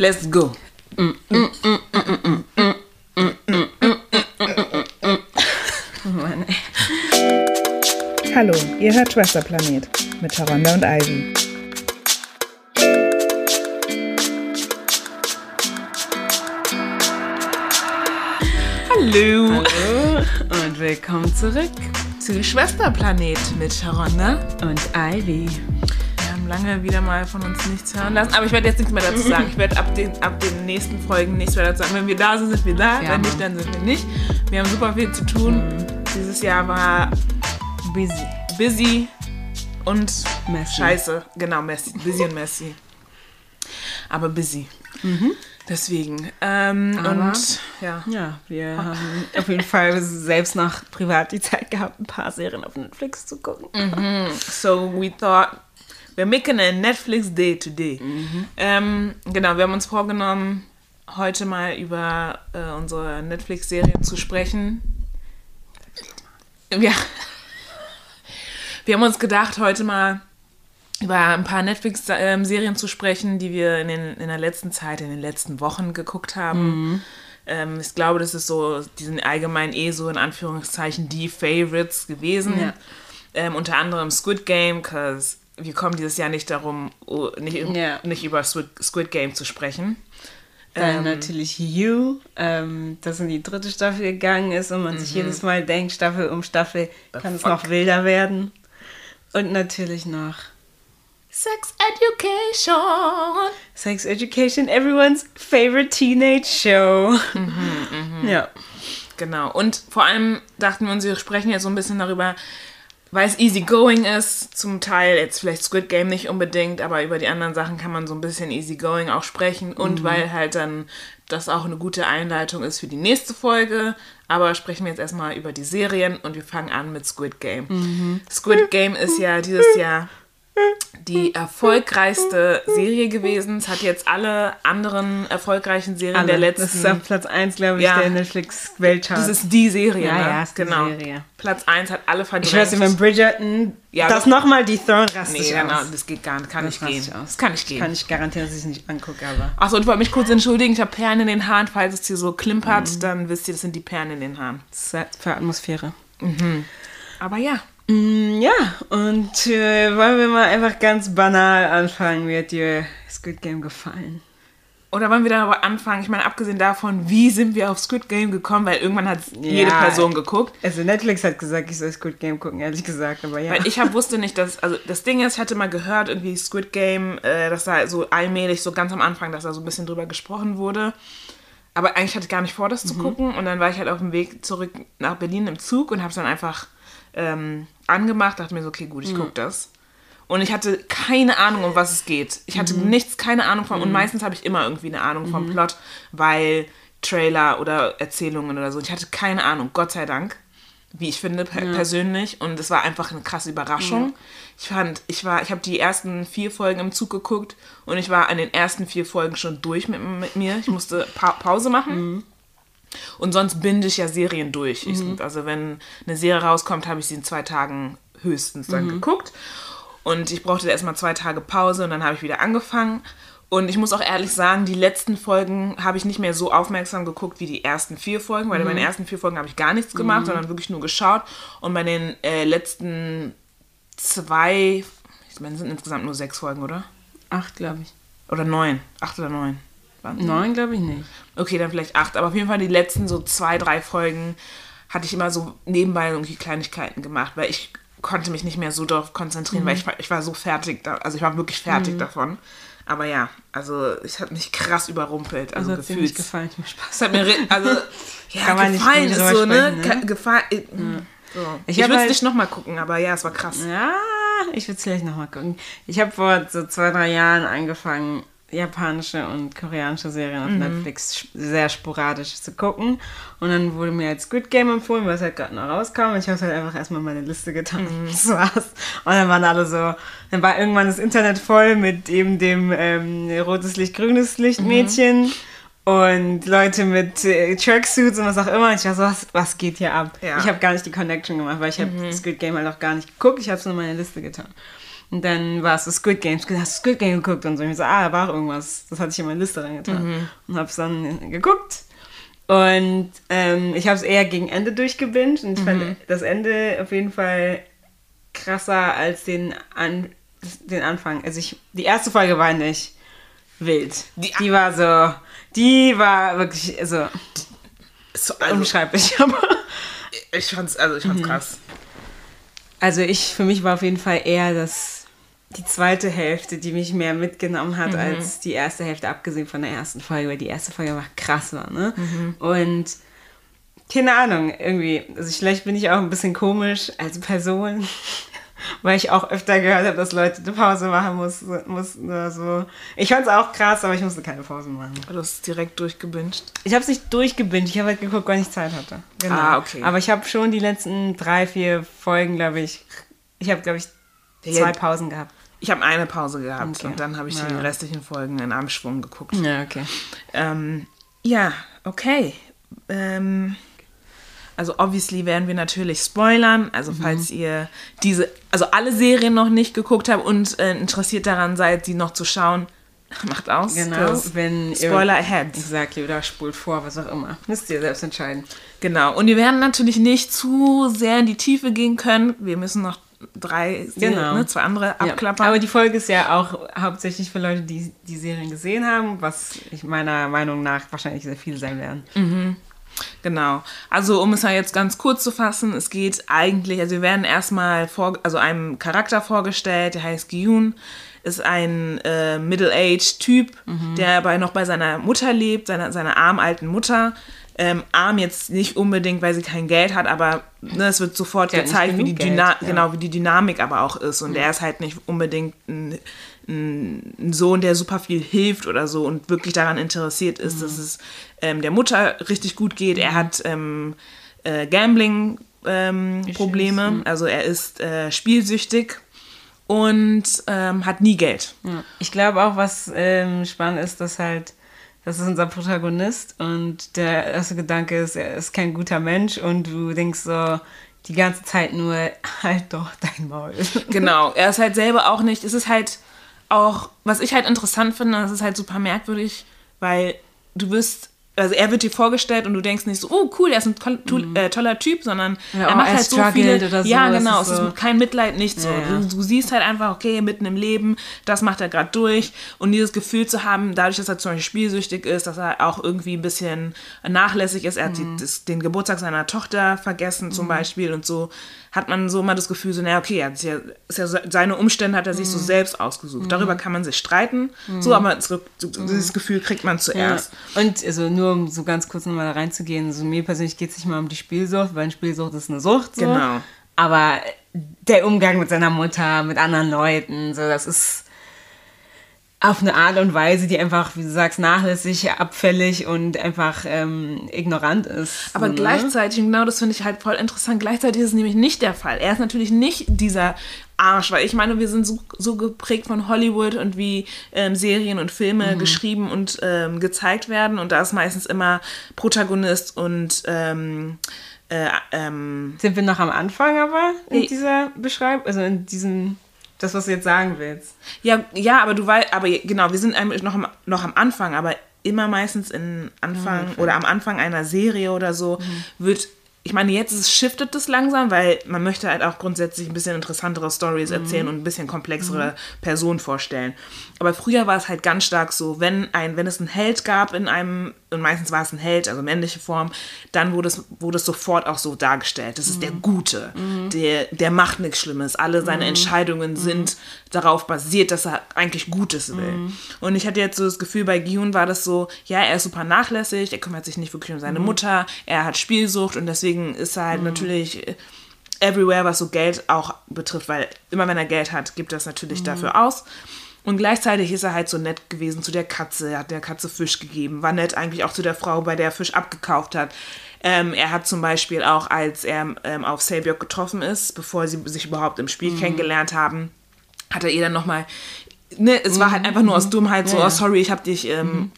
Let's go. Hallo, ihr hört Schwesterplanet mit Taronda und Ivy. Hallo. Hallo. Und willkommen zurück zu Schwesterplanet mit Sharonda und Ivy. Lange wieder mal von uns nichts hören lassen, aber ich werde jetzt nichts mehr dazu sagen. Ich werde ab den, ab den nächsten Folgen nichts mehr dazu sagen. Wenn wir da sind, sind wir da. Ja, Wenn nicht, dann sind wir nicht. Wir haben super viel zu tun. Mhm. Dieses Jahr war busy. Busy und messy. scheiße. Genau, messy. Busy und messy. Aber busy. Mhm. Deswegen. Ähm, und ja. Ja, wir haben auf jeden Fall selbst nach privat die Zeit gehabt, ein paar Serien auf Netflix zu gucken. Mhm. So we thought, we're making a Netflix day today. Mhm. Ähm, genau, wir haben uns vorgenommen, heute mal über äh, unsere Netflix-Serien zu sprechen. Ja. Wir haben uns gedacht, heute mal über ein paar Netflix-Serien zu sprechen, die wir in, den, in der letzten Zeit, in den letzten Wochen geguckt haben. Mhm. Ähm, ich glaube, das ist so, die sind allgemein eh so in Anführungszeichen die Favorites gewesen. Ja. Ähm, unter anderem Squid Game, because wir kommen dieses Jahr nicht darum, nicht, ja. nicht über Squid, Game zu sprechen. Dann ähm, natürlich You, ähm, das in die dritte Staffel gegangen ist und man mhm. sich jedes Mal denkt, Staffel um Staffel kann es noch wilder werden. Und natürlich noch Sex Education. Sex Education, everyone's favorite teenage show. Mhm, mh. Ja. Genau. Und vor allem dachten wir uns, wir sprechen jetzt so ein bisschen darüber, weil es easy going ist, zum Teil jetzt vielleicht Squid Game nicht unbedingt, aber über die anderen Sachen kann man so ein bisschen easy going auch sprechen und mhm. weil halt dann das auch eine gute Einleitung ist für die nächste Folge. Aber sprechen wir jetzt erstmal über die Serien und wir fangen an mit Squid Game. Mhm. Squid Game ist ja dieses Jahr die erfolgreichste Serie gewesen. Es hat jetzt alle anderen erfolgreichen Serien alle. der letzten. Das ist auf Platz 1, glaube ich, ja. der Netflix-Weltchart. Das ist die Serie. Ja, ne? ja, ist genau. Serie. Platz 1 hat alle verdrängt. Ich weiß nicht, wenn Bridgerton ja, das nochmal die Throne rastet. Nee, genau, das geht gar nicht. Kann das nicht gehen. Das kann nicht gehen. Kann ich garantieren, dass ich es nicht angucke, aber. Achso, und ich wollte mich kurz entschuldigen. Ich habe Perlen in den Haaren. Falls es hier so klimpert, mhm. dann wisst ihr, das sind die Perlen in den Haaren. Das ist für Atmosphäre. Mhm. Aber ja. Mm, ja, und äh, wollen wir mal einfach ganz banal anfangen. Wie hat dir Squid Game gefallen? Oder wollen wir dann aber anfangen? Ich meine, abgesehen davon, wie sind wir auf Squid Game gekommen? Weil irgendwann hat ja, jede Person geguckt. Also Netflix hat gesagt, ich soll Squid Game gucken, ehrlich gesagt, aber ja. Weil ich hab, wusste nicht, dass, also das Ding ist, ich hatte mal gehört, irgendwie Squid Game, äh, dass da so allmählich, so ganz am Anfang, dass da so ein bisschen drüber gesprochen wurde. Aber eigentlich hatte ich gar nicht vor, das mhm. zu gucken. Und dann war ich halt auf dem Weg zurück nach Berlin im Zug und habe es dann einfach ähm, angemacht, dachte mir so, okay, gut, ich mhm. gucke das. Und ich hatte keine Ahnung, um was es geht. Ich hatte mhm. nichts, keine Ahnung von. Mhm. Und meistens habe ich immer irgendwie eine Ahnung vom mhm. Plot, weil Trailer oder Erzählungen oder so. Ich hatte keine Ahnung, Gott sei Dank, wie ich finde per ja. persönlich. Und es war einfach eine krasse Überraschung. Ja. Ich fand, ich war, ich habe die ersten vier Folgen im Zug geguckt und ich war an den ersten vier Folgen schon durch mit, mit mir. Ich musste pa Pause machen. Mhm. Und sonst binde ich ja Serien durch. Mhm. Ich, also wenn eine Serie rauskommt, habe ich sie in zwei Tagen höchstens dann mhm. geguckt. Und ich brauchte erstmal zwei Tage Pause und dann habe ich wieder angefangen. Und ich muss auch ehrlich sagen, die letzten Folgen habe ich nicht mehr so aufmerksam geguckt wie die ersten vier Folgen, weil mhm. bei den ersten vier Folgen habe ich gar nichts gemacht, mhm. sondern wirklich nur geschaut. Und bei den äh, letzten zwei, ich meine, es sind insgesamt nur sechs Folgen, oder? Acht, glaube ich. Oder neun. Acht oder neun. Neun, glaube ich nicht. Okay, dann vielleicht acht. Aber auf jeden Fall die letzten so zwei, drei Folgen hatte ich immer so nebenbei irgendwie Kleinigkeiten gemacht, weil ich konnte mich nicht mehr so darauf konzentrieren, mhm. weil ich war, ich war so fertig, da, also ich war wirklich fertig mhm. davon. Aber ja, also es hat mich krass überrumpelt. Also, also gefühlt. gefallen, mir Spaß. Es hat mir, also, ja, Kann gefallen ist so, ne? ne? Gefallen. Äh, ja. So. Ich, ich würde es halt, nicht nochmal gucken, aber ja, es war krass. Ja, ich würde es vielleicht nochmal gucken. Ich habe vor so zwei, drei Jahren angefangen, japanische und koreanische Serien auf mhm. Netflix sehr sporadisch zu gucken. Und dann wurde mir als Squid Game empfohlen, was halt gerade noch rauskam. Und ich habe halt einfach erstmal meine Liste getan. Mhm. Das war's. Und dann waren alle so, dann war irgendwann das Internet voll mit eben dem ähm, rotes Licht, grünes Licht Mädchen. Mhm. Und Leute mit äh, Tracksuits und was auch immer. Ich war so, was, was geht hier ab? Ja. Ich habe gar nicht die Connection gemacht, weil ich habe mhm. Squid Game halt auch gar nicht geguckt. Ich habe es nur in meine Liste getan. Und dann war es so Squid Games. Hast du Squid Game geguckt? Und so. Und ich so, ah, da war auch irgendwas. Das hatte ich in meine Liste reingetan. Mhm. Und hab's dann geguckt. Und ähm, ich habe es eher gegen Ende durchgebinged. Und ich Mhm. fand das Ende auf jeden Fall krasser als den, An den Anfang. Also ich, die erste Folge war nicht wild. Die- Die, war so, die war wirklich, also So, also, unbeschreiblich. Aber ich fand's, also ich fand's krass. also ich, für mich war auf jeden Fall eher das, die zweite Hälfte, die mich mehr mitgenommen hat als die erste Hälfte, abgesehen von der ersten Folge, weil die erste Folge war krass war, ne? Und keine Ahnung, irgendwie, also vielleicht bin ich auch ein bisschen komisch als Person, weil ich auch öfter gehört habe, dass Leute eine Pause machen mussten. mussten oder so. Ich fand es auch krass, aber ich musste keine Pause machen. Du hast es direkt durchgebinged. Ich habe es nicht durchgebinged, ich habe halt geguckt, wann ich Zeit hatte. Genau. Ah, okay. Aber ich habe schon die letzten drei, vier Folgen, glaube ich, ich habe, glaube ich, zwei. Pausen gehabt. Ich habe eine Pause gehabt Okay. und dann habe ich die Ja. restlichen Folgen in einem Schwung geguckt. Ja, okay. Ähm, ja, okay. Ähm, also obviously werden wir natürlich spoilern. Also Mhm. falls ihr diese, also alle Serien noch nicht geguckt habt und äh, interessiert daran seid, die noch zu schauen, macht aus. Genau, wenn ihr- Spoiler ahead. Exactly, oder spult vor, was auch immer. Müsst ihr selbst entscheiden. Genau. Und wir werden natürlich nicht zu sehr in die Tiefe gehen können. Wir müssen noch drei, Genau. ne, zwei andere Ja. abklappern. Aber die Folge ist ja auch hauptsächlich für Leute, die die Serien gesehen haben, was ich meiner Meinung nach wahrscheinlich sehr viel sein werden. Genau. Also um es mal jetzt ganz kurz zu fassen, es geht eigentlich, also wir werden erstmal vor, also einem Charakter vorgestellt, der heißt Gyun, ist ein äh, Middle-aged Typ, der bei, noch bei seiner Mutter lebt, seiner, seiner armen alten Mutter. Ähm, arm jetzt nicht unbedingt, weil sie kein Geld hat, aber ne, es wird sofort nicht gezeigt, wie die, Geld, ja. genau, wie die Dynamik aber auch ist. Und er ist halt nicht unbedingt ein, ein, Sohn, der super viel hilft oder so und wirklich daran interessiert ist, dass es ähm, der Mutter richtig gut geht. Er hat ähm, äh, Gambling-Probleme, also er ist äh, spielsüchtig und ähm, hat nie Geld. Ja. Ich glaube auch, was ähm, spannend ist, dass halt, das ist unser Protagonist und der erste Gedanke ist, er ist kein guter Mensch und du denkst so die ganze Zeit nur, halt doch dein Maul. Genau, er ist halt selber auch nicht, es ist halt auch, was ich halt interessant finde, das ist halt super merkwürdig, weil du wirst, also er wird dir vorgestellt und du denkst nicht so, oh cool, er ist ein toll, tu- äh, toller Typ, sondern Mhm. Ja, er macht er halt so viele, oder so, ja genau, ist es so- ist kein Mitleid, nicht so. Ja, ja. Du, du siehst halt einfach, okay, mitten im Leben, das macht er gerade durch und dieses Gefühl zu haben, dadurch, dass er zum Beispiel spielsüchtig ist, dass er auch irgendwie ein bisschen nachlässig ist, er hat Mhm. die, das, den Geburtstag seiner Tochter vergessen zum Beispiel und so, hat man so immer das Gefühl, so, naja, okay, ja, ist ja se- seine Umstände hat er sich Mhm. so selbst ausgesucht. Darüber kann man sich streiten, so, aber das, dieses Gefühl kriegt man zuerst. Ja. Und also nur um so ganz kurz nochmal da reinzugehen, so mir persönlich geht es nicht mal um die Spielsucht, weil Spielsucht ist eine Sucht. So. Genau. Aber der Umgang mit seiner Mutter, mit anderen Leuten, so das ist auf eine Art und Weise, die einfach, wie du sagst, nachlässig, abfällig und einfach ähm, ignorant ist. Aber ne? gleichzeitig, genau das finde ich halt voll interessant, gleichzeitig ist es nämlich nicht der Fall. Er ist natürlich nicht dieser Arsch, weil ich meine, wir sind so, so geprägt von Hollywood und wie ähm, Serien und Filme Mhm. geschrieben und ähm, gezeigt werden und da ist meistens immer Protagonist und ähm, äh, ähm, Sind wir noch am Anfang aber in Nee. dieser Beschreibung, also in diesem, das, was du jetzt sagen willst? Ja, ja, aber du weißt, aber genau, wir sind noch am, noch am Anfang, aber immer meistens in Anfang oder am Anfang einer Serie oder so wird, ich meine, jetzt ist, shiftet es langsam, weil man möchte halt auch grundsätzlich ein bisschen interessantere Stories erzählen und ein bisschen komplexere Personen vorstellen. Aber früher war es halt ganz stark so, wenn ein, wenn es einen Held gab in einem, und meistens war es ein Held, also männliche Form, dann wurde es, wurde es sofort auch so dargestellt. Das ist der Gute, der, der macht nichts Schlimmes. Alle seine Entscheidungen sind darauf basiert, dass er eigentlich Gutes will. Und ich hatte jetzt so das Gefühl, bei Gihun war das so, ja, er ist super nachlässig, er kümmert sich nicht wirklich um seine Mutter, er hat Spielsucht und deswegen ist er halt natürlich äh, everywhere, was so Geld auch betrifft, weil immer wenn er Geld hat, gibt er es natürlich dafür aus. Und gleichzeitig ist er halt so nett gewesen zu der Katze. Er hat der Katze Fisch gegeben. War nett eigentlich auch zu der Frau, bei der er Fisch abgekauft hat. Ähm, er hat zum Beispiel auch, als er ähm, auf Sabiok getroffen ist, bevor sie sich überhaupt im Spiel kennengelernt haben, hat er ihr dann nochmal, ne, es war halt einfach nur aus Dummheit so, Ja, ja. oh sorry, ich hab dich, ähm,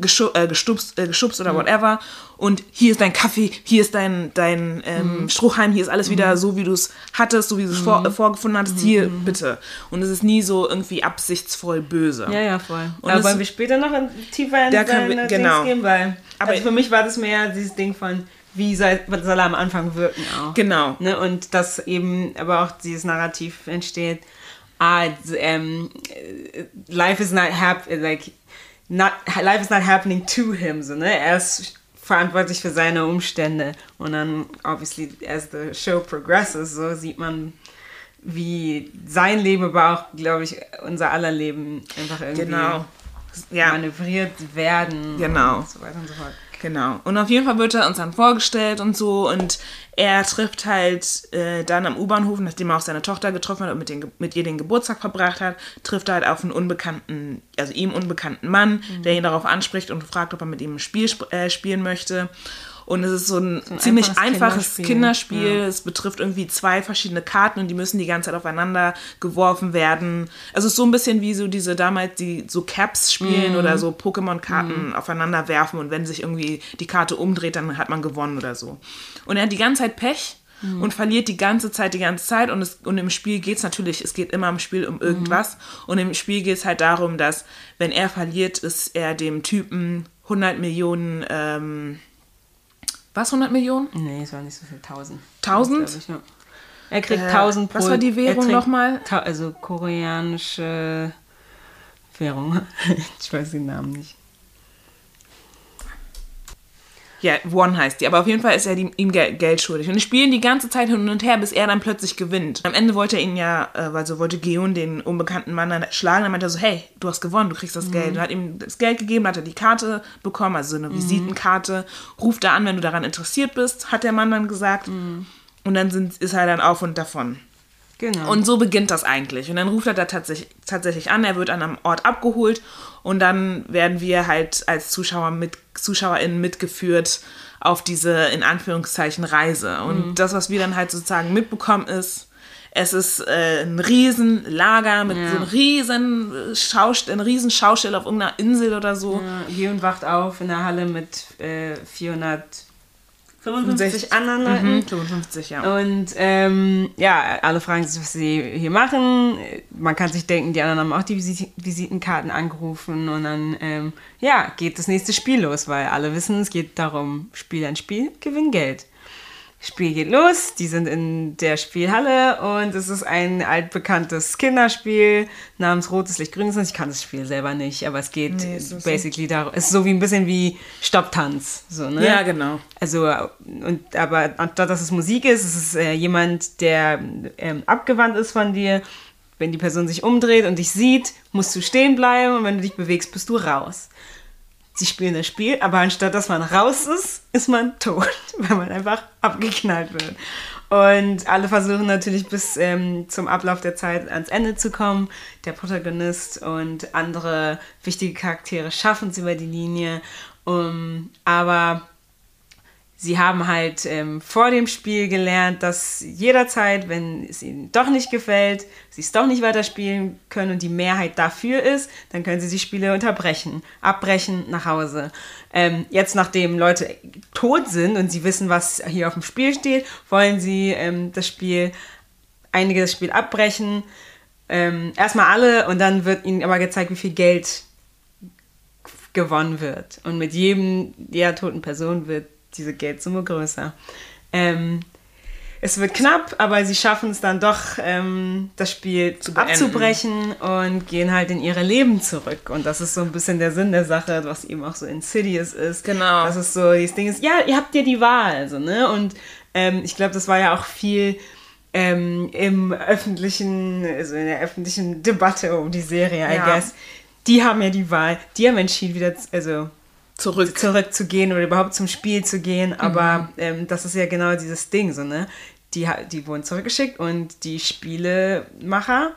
geschu äh, gestupst, äh, geschubst oder whatever. Und hier ist dein Kaffee, hier ist dein, dein ähm, Strohhalm, hier ist alles wieder so, wie du es hattest, so wie du es vor, äh, vorgefunden hattest. Hier, bitte. Und es ist nie so irgendwie absichtsvoll böse. Ja, ja, voll. Und Aber wollen wir später noch in, tiefer in Da wir- genau. Gehen? Weil, Aber- also für mich war das mehr dieses Ding von, wie soll, soll er am Anfang wirken auch. Genau. Ne? Und dass eben aber auch dieses Narrativ entsteht, ah, d- ähm, äh, life is not hap like not life is not happening to him, so, ne? Er ist verantwortlich für seine Umstände. Und dann, obviously, as the show progresses, so sieht man, wie sein Leben, aber auch, glaube ich, unser aller Leben einfach irgendwie Genau. Ja. manövriert werden. Genau. Und so weiter und so fort. Genau. Und auf jeden Fall wird er uns dann vorgestellt und so. Und er trifft halt äh, dann am U-Bahnhof, nachdem er auch seine Tochter getroffen hat und mit, den, mit ihr den Geburtstag verbracht hat, trifft er halt auf einen unbekannten, also ihm unbekannten Mann, der ihn darauf anspricht und fragt, ob er mit ihm ein Spiel sp äh, spielen möchte. Und es ist so ein, ein ziemlich einfaches einfaches Kinderspiel. Kinderspiel. Es betrifft irgendwie zwei verschiedene Karten und die müssen die ganze Zeit aufeinander geworfen werden. Also es ist so ein bisschen wie so diese damals, die so Caps spielen oder so Pokémon-Karten aufeinander werfen und wenn sich irgendwie die Karte umdreht, dann hat man gewonnen oder so. Und er hat die ganze Zeit Pech und verliert die ganze Zeit, die ganze Zeit. Und, es, und im Spiel geht es natürlich, es geht immer im Spiel um irgendwas. Und im Spiel geht es halt darum, dass wenn er verliert, ist er dem Typen 100 Millionen, ähm, was 100 Millionen? Nee, es war nicht so viel. 1000. 1000? glaub ich, ja. Er kriegt Äh, 1000 pro... was war die Währung nochmal? Also koreanische Währung. ich weiß den Namen nicht. Ja, One heißt die. Aber auf jeden Fall ist er die, ihm Gel Geld schuldig. Und die spielen die ganze Zeit hin und her, bis er dann plötzlich gewinnt. Am Ende wollte er ihn ja, äh, also wollte Geon den unbekannten Mann dann schlagen. Dann meinte er so, hey, du hast gewonnen, du kriegst das Geld. Und hat ihm das Geld gegeben, hat er die Karte bekommen, also so eine Visitenkarte. Ruf da an, wenn du daran interessiert bist, hat der Mann dann gesagt. Und dann sind, ist er dann auf und davon. Genau. Und so beginnt das eigentlich. Und dann ruft er da tatsächlich, tatsächlich an, er wird an einem Ort abgeholt und dann werden wir halt als Zuschauer mit, ZuschauerInnen mitgeführt auf diese, in Anführungszeichen, Reise. Und das, was wir dann halt sozusagen mitbekommen, ist, es ist äh, ein riesen Lager mit so einem riesen Schaust ein riesen Schaustelle auf irgendeiner Insel oder so. Ja, Gion wacht auf in der Halle mit äh, 455 anderen Leuten. Mhm, 55, ja. Und ähm, ja, alle fragen sich, was sie hier machen. Man kann sich denken, die anderen haben auch die Visit Visitenkarten angerufen und dann ähm, ja, geht das nächste Spiel los, weil alle wissen, es geht darum, Spiel ein Spiel, gewinn Geld. Spiel geht los, die sind in der Spielhalle und es ist ein altbekanntes Kinderspiel namens Rotes Licht, Grünes Licht. Ich kann das Spiel selber nicht, aber es geht Nee, so- basically darum, es ist so wie ein bisschen wie Stopptanz, so, ne? Ja, genau. Also, und, aber anstatt dass es Musik ist, ist es äh, jemand, der ähm, abgewandt ist von dir. Wenn die Person sich umdreht und dich sieht, musst du stehen bleiben und wenn du dich bewegst, bist du raus. Sie spielen das Spiel, aber anstatt dass man raus ist, ist man tot, weil man einfach abgeknallt wird. Und alle versuchen natürlich bis ähm, zum Ablauf der Zeit ans Ende zu kommen. Der Protagonist und andere wichtige Charaktere schaffen es über die Linie. Um, aber sie haben halt ähm, vor dem Spiel gelernt, dass jederzeit, wenn es ihnen doch nicht gefällt, sie es doch nicht weiterspielen können und die Mehrheit dafür ist, dann können sie die Spiele unterbrechen, abbrechen, nach Hause. Ähm, jetzt, nachdem Leute tot sind und sie wissen, was hier auf dem Spiel steht, wollen sie ähm, das Spiel, einige das Spiel abbrechen. Ähm, erstmal alle und dann wird ihnen aber gezeigt, wie viel Geld gewonnen wird. Und mit jedem der toten Person wird diese Geldsumme größer. Ähm, es wird knapp, aber sie schaffen es dann doch, ähm, das Spiel abzubrechen und gehen halt in ihre Leben zurück. Und das ist so ein bisschen der Sinn der Sache, was eben auch so Insidious ist. Genau. Das ist so, dieses Ding ist, ja, ihr habt ja die Wahl, so, ne? Und ähm, ich glaube, das war ja auch viel ähm, im öffentlichen, also in der öffentlichen Debatte um die Serie, I Ja. guess. Die haben ja die Wahl, die haben entschieden, wieder, also Zurück. zurückzugehen oder überhaupt zum Spiel zu gehen. Aber Mhm. ähm, das ist ja genau dieses Ding, so, ne? Die, die wurden zurückgeschickt und die Spielemacher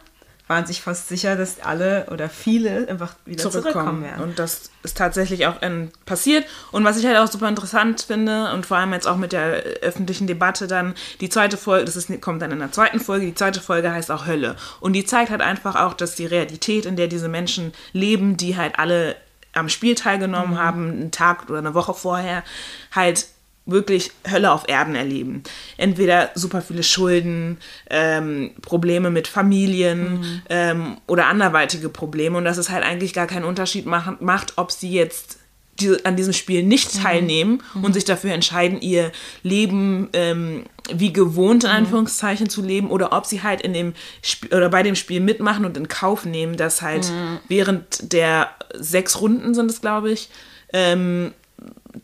waren sich fast sicher, dass alle oder viele einfach wieder zurückkommen zurückkommen. werden. Und das ist tatsächlich auch ähm, passiert. Und was ich halt auch super interessant finde und vor allem jetzt auch mit der äh, öffentlichen Debatte dann, die zweite Folge, das ist, kommt dann in der zweiten Folge, die zweite Folge heißt auch Hölle. Und die zeigt halt einfach auch, dass die Realität, in der diese Menschen leben, die halt alle am Spiel teilgenommen haben, einen Tag oder eine Woche vorher, halt wirklich Hölle auf Erden erleben. Entweder super viele Schulden, ähm, Probleme mit Familien Mhm. ähm, oder anderweitige Probleme und dass es halt eigentlich gar keinen Unterschied mach, macht, ob sie jetzt die, an diesem Spiel nicht Mhm. teilnehmen und sich dafür entscheiden, ihr Leben ähm, wie gewohnt in Mhm. Anführungszeichen zu leben oder ob sie halt in dem Spiel oder bei dem Spiel mitmachen und in Kauf nehmen, dass halt Mhm. während der sechs Runden sind es, glaube ich, ähm,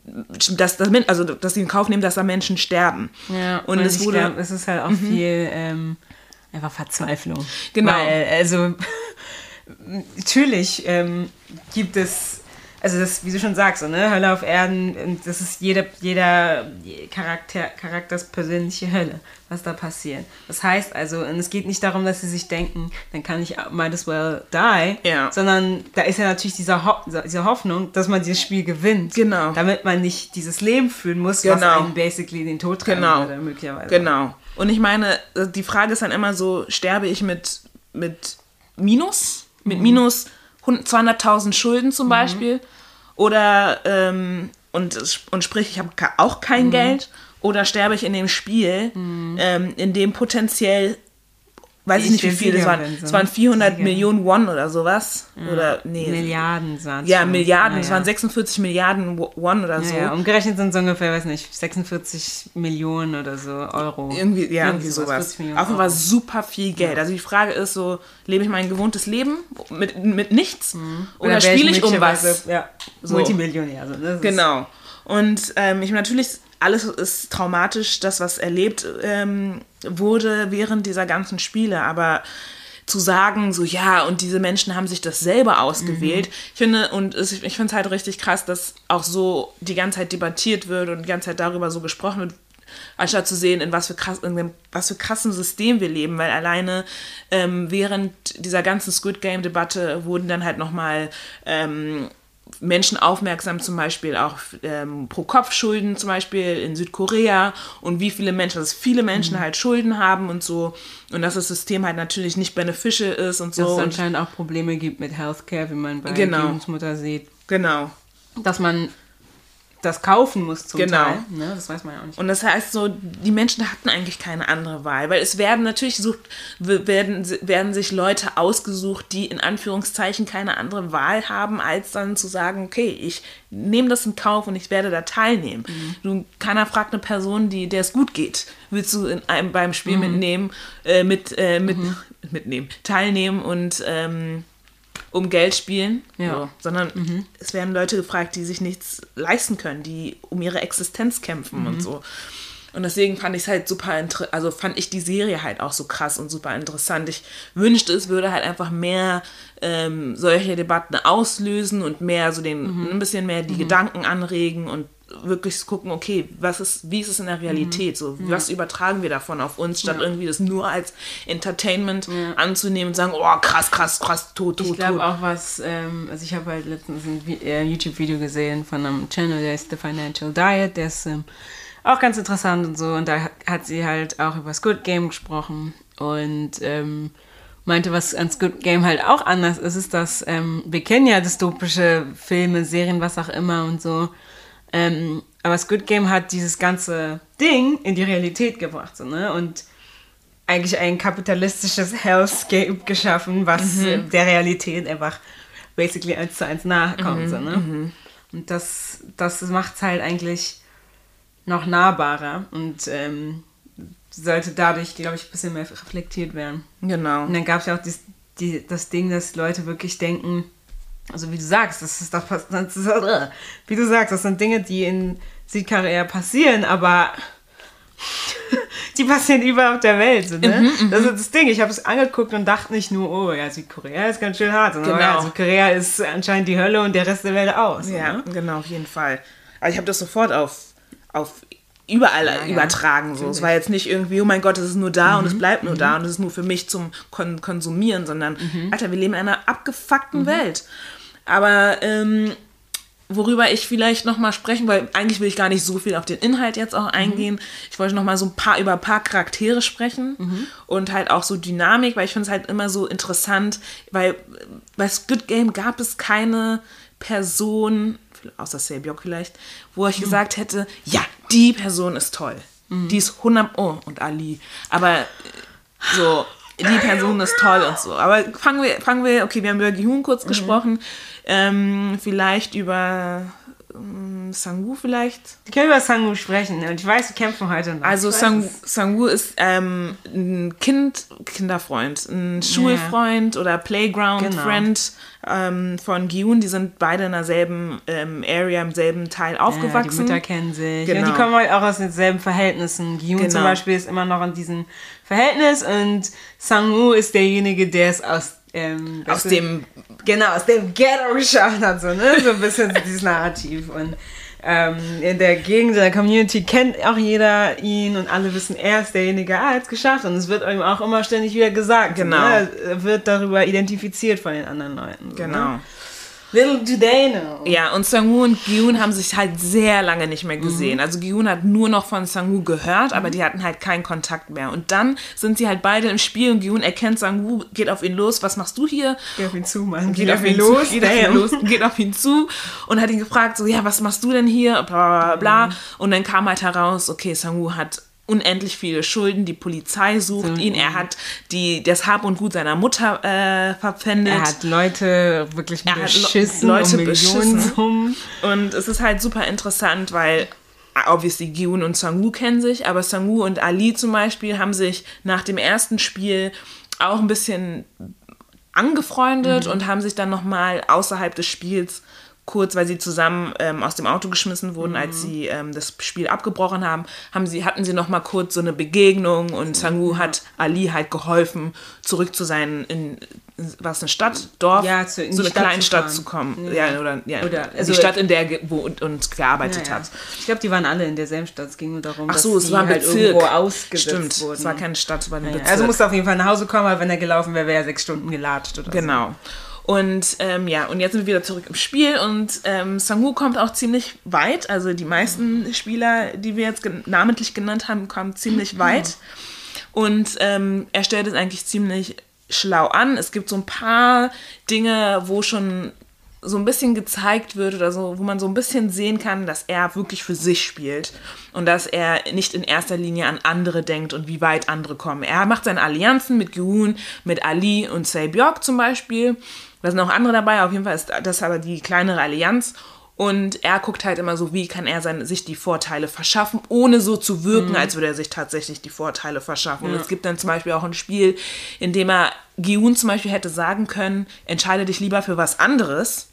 dass, dass, also, dass sie in Kauf nehmen, dass da Menschen sterben. Ja, und und es wurde. glaub, es ist halt auch viel ähm, einfach Verzweiflung. Genau. Weil, also, natürlich ähm, gibt es, also das, wie du schon sagst, so, ne, Hölle auf Erden, das ist jeder, jeder Charakter, Charakters persönliche Hölle, was da passiert. Das heißt also, und es geht nicht darum, dass sie sich denken, dann kann ich might as well die, Ja. sondern da ist ja natürlich dieser Ho diese Hoffnung, dass man dieses Spiel gewinnt. Genau. Damit man nicht dieses Leben führen muss, was Genau. einen basically den Tod treiben Genau. würde, möglicherweise. Genau. Und ich meine, die Frage ist dann immer so, sterbe ich mit, mit Minus? Mit Mhm. minus 100 200.000 Schulden zum Beispiel? Oder, ähm, und, und sprich, ich habe auch kein Mhm. Geld? Oder sterbe ich in dem Spiel, ähm, in dem potenziell, weiß ich, Ich nicht wie viel, Sieger waren, so. es waren 400 Sieger. Millionen Won oder sowas. Oder, nee. Milliarden sahen Ja. Milliarden, Ja, es ja. waren 46 Milliarden Won oder so. Ja, ja, umgerechnet sind es ungefähr, weiß nicht, 46 Millionen oder so Euro. Irgendwie, ja, irgendwie sowas. 40 Millionen Auf jeden Fall super viel Geld. Also die Frage ist so, lebe ich mein gewohntes Leben mit, mit nichts? Oder, wär spiele ich um was? Ja, So. Multimillionär. Also, das Genau. Und ähm, ich natürlich, alles ist traumatisch, das, was erlebt ähm, wurde während dieser ganzen Spiele, aber zu sagen, so ja, und diese Menschen haben sich das selber ausgewählt. Ich finde, und es, ich finde es halt richtig krass, dass auch so die ganze Zeit debattiert wird und die ganze Zeit darüber so gesprochen wird, anstatt zu sehen, in was für, krass, in was für krassen System wir leben, weil alleine ähm, während dieser ganzen Squid Game-Debatte wurden dann halt nochmal ähm, Menschen aufmerksam, zum Beispiel auch ähm, pro Kopf Schulden, zum Beispiel in Südkorea und wie viele Menschen, dass viele Menschen halt Schulden haben und so und dass das System halt natürlich nicht beneficial ist und so. Dass es anscheinend auch Probleme gibt mit Healthcare, wie man bei Genau. Gebungsmutter sieht. genau. Dass man das kaufen muss zum Genau. Teil. Ne? Das weiß man ja auch nicht. Und das heißt so, die Menschen hatten eigentlich keine andere Wahl, weil es werden natürlich sucht, werden, werden sich Leute ausgesucht, die in Anführungszeichen keine andere Wahl haben, als dann zu sagen, okay, ich nehme das in Kauf und ich werde da teilnehmen. Du, keiner fragt eine Person, die, der es gut geht, willst du in einem, beim Spiel mitnehmen, äh, mit, äh, mit, mitnehmen, teilnehmen und ähm, um Geld spielen, Ja. so, sondern es werden Leute gefragt, die sich nichts leisten können, die um ihre Existenz kämpfen und so. Und deswegen fand ich es halt super, also fand ich die Serie halt auch so krass und super interessant. Ich wünschte, es würde halt einfach mehr ähm, solche Debatten auslösen und mehr so den, ein bisschen mehr die Gedanken anregen und wirklich gucken, okay, was ist, wie ist es in der Realität? So, was übertragen wir davon auf uns, statt irgendwie das nur als Entertainment anzunehmen und sagen, oh krass, krass, krass, tot, tot, Ich glaube auch was, ähm, also ich habe halt letztens ein äh, YouTube-Video gesehen von einem Channel, der ist The Financial Diet, der ist ähm, auch ganz interessant und so. Und da hat- sie halt auch über Squid Game gesprochen und ähm, meinte, was an Squid Game halt auch anders ist, ist, dass ähm, wir kennen ja dystopische Filme, Serien, was auch immer und so. Ähm, aber Squid Game hat dieses ganze Ding in die Realität gebracht, so, ne? Und eigentlich ein kapitalistisches Hellscape geschaffen, was äh, der Realität einfach basically eins zu eins nahe kommt. so, ne? Und das, das macht es halt eigentlich noch nahbarer und ähm, sollte dadurch, glaube ich, ein bisschen mehr reflektiert werden. Genau. Und dann gab es ja auch dies, die, das Ding, dass Leute wirklich denken, also wie du sagst, das ist das, das ist, wie du sagst, das sind Dinge, die in Südkorea passieren, aber die passieren überall auf der Welt. Ne? Mhm, das ist das Ding. Ich habe es angeguckt und dachte nicht nur, oh ja, Südkorea ist ganz schön hart, sondern Genau. oh, ja, Südkorea ist anscheinend die Hölle und der Rest der Welt aus. Ja, ne? genau, auf jeden Fall. Aber ich habe das sofort auf, auf überall ja, übertragen. So. Es war jetzt nicht irgendwie, oh mein Gott, es ist nur da und es bleibt nur da und es ist nur für mich zum Kon Konsumieren, sondern, Alter, wir leben in einer abgefuckten Welt. Aber ähm, worüber ich vielleicht nochmal sprechen, weil eigentlich will ich gar nicht so viel auf den Inhalt jetzt auch eingehen. Ich wollte nochmal so ein paar über ein paar Charaktere sprechen und halt auch so Dynamik, weil ich finde es halt immer so interessant, weil bei Squid Game gab es keine Person, außer Sebiok vielleicht, wo ich gesagt hätte, ja, die Person ist toll. Die ist 100, oh, und Ali. Aber äh, so, die Person ist toll und so. Aber fangen wir, fangen wir, okay, wir haben über Gihun kurz gesprochen. Ähm, vielleicht über ähm, Sangu vielleicht. Wir können über Sangu sprechen und ich weiß, wir kämpfen heute noch. Also Ich Sang. Sangu ist ähm, ein Kind, Kinderfreund, ein Schulfreund oder Playground-Friend ähm, von Gyun. Die sind beide in derselben ähm, Area, im selben Teil Ja, die aufgewachsen. Mütter kennen sich. Genau. Und die kommen halt auch aus denselben Verhältnissen. Gyun Genau. zum Beispiel ist immer noch in diesem Verhältnis und Sang-woo ist derjenige, der es aus, ähm, aus dem genau, aus dem Ghetto geschafft hat, so, ne? So ein bisschen dieses Narrativ. Und ähm, in der Gegend, der Community kennt auch jeder ihn und alle wissen, er ist derjenige, ah, hat es geschafft. Und es wird ihm auch immer ständig wieder gesagt. Genau. Ne? Er wird darüber identifiziert von den anderen Leuten. So, Genau. Ne? Little do they know. Ja, und Sangwoo und Gyun haben sich halt sehr lange nicht mehr gesehen. Mhm. Also Gyun hat nur noch von Sangwoo gehört, aber die hatten halt keinen Kontakt mehr. Und dann sind sie halt beide im Spiel und Gyun erkennt Sangwoo, geht auf ihn los, was machst du hier? Geh auf ihn zu, Mann. Geht auf ihn los, geht auf ihn los, geht auf ihn zu und hat ihn gefragt, so, ja, was machst du denn hier? Bla, bla, bla, bla. Mhm. Und dann kam halt heraus, okay, Sangwoo hat unendlich viele Schulden, die Polizei sucht ihn, er hat die, das Hab und Gut seiner Mutter äh, verpfändet. Er hat Leute wirklich Er hat Le- beschissen, Leute um beschissen. Und es ist halt super interessant, weil obviously Gyun und Sangwoo kennen sich, aber Sangwoo und Ali zum Beispiel haben sich nach dem ersten Spiel auch ein bisschen angefreundet und haben sich dann nochmal außerhalb des Spiels kurz, weil sie zusammen ähm, aus dem Auto geschmissen wurden, als sie ähm, das Spiel abgebrochen haben, haben sie, hatten sie nochmal kurz so eine Begegnung und Sangwoo hat Ali halt geholfen, zurück zu sein, in, was eine Stadt, Dorf, Ja, zu- in so die eine Stadt kleine zu Stadt fahren. zu kommen. Ja, oder, ja, Oder- die also- Stadt, in der er wo und, und gearbeitet Ja, ja. hat. Ich glaube, die waren alle in derselben Stadt. Es ging nur darum, Ach dass so, es die war ein halt Bezirk. irgendwo ausgesetzt Stimmt, wurden. es war keine Stadt, es war ein Ja, Bezirk. Also musste auf jeden Fall nach Hause kommen, weil wenn er gelaufen wäre, wäre er sechs Stunden gelatscht oder Genau. Und ähm, ja, und jetzt sind wir wieder zurück im Spiel und ähm, Sangwoo kommt auch ziemlich weit. Also die meisten Spieler, die wir jetzt gen namentlich genannt haben, kommen ziemlich weit. Und ähm, er stellt es eigentlich ziemlich schlau an. Es gibt so ein paar Dinge, wo schon so ein bisschen gezeigt wird oder so, wo man so ein bisschen sehen kann, dass er wirklich für sich spielt und dass er nicht in erster Linie an andere denkt und wie weit andere kommen. Er macht seine Allianzen mit Gyun, mit Ali und Sae-byeok zum Beispiel. Da sind auch andere dabei, auf jeden Fall ist das aber die kleinere Allianz. Und er guckt halt immer so, wie kann er seine, sich die Vorteile verschaffen, ohne so zu wirken, als würde er sich tatsächlich die Vorteile verschaffen. Und es gibt dann zum Beispiel auch ein Spiel, in dem er Giun zum Beispiel hätte sagen können, entscheide dich lieber für was anderes,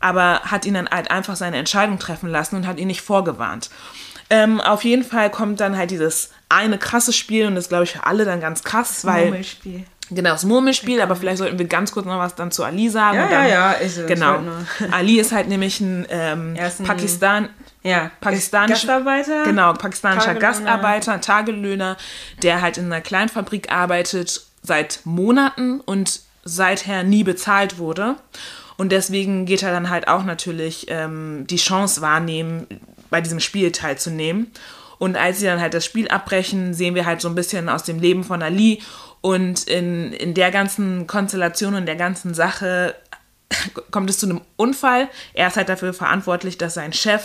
aber hat ihn dann halt einfach seine Entscheidung treffen lassen und hat ihn nicht vorgewarnt. Ähm, auf jeden Fall kommt dann halt dieses eine krasse Spiel und das glaube ich für alle dann ganz krass, weil Murmelspiel. Genau, das Murmelspiel, aber vielleicht sollten wir ganz kurz noch was dann zu Ali sagen. Ja, dann, ja, ja, ist es. Genau. Nur- Ali ist halt nämlich ein ähm, ein- Pakistan, Ja, pakistanischer Gastarbeiter. Genau, pakistanischer Tagelöhner. Gastarbeiter, Tagelöhner, der halt in einer Kleinfabrik arbeitet seit Monaten und seither nie bezahlt wurde. Und deswegen geht er dann halt auch natürlich ähm, die Chance wahrnehmen, bei diesem Spiel teilzunehmen. Und als sie dann halt das Spiel abbrechen, sehen wir halt so ein bisschen aus dem Leben von Ali. Und in, in der ganzen Konstellation und der ganzen Sache kommt es zu einem Unfall. Er ist halt dafür verantwortlich, dass sein Chef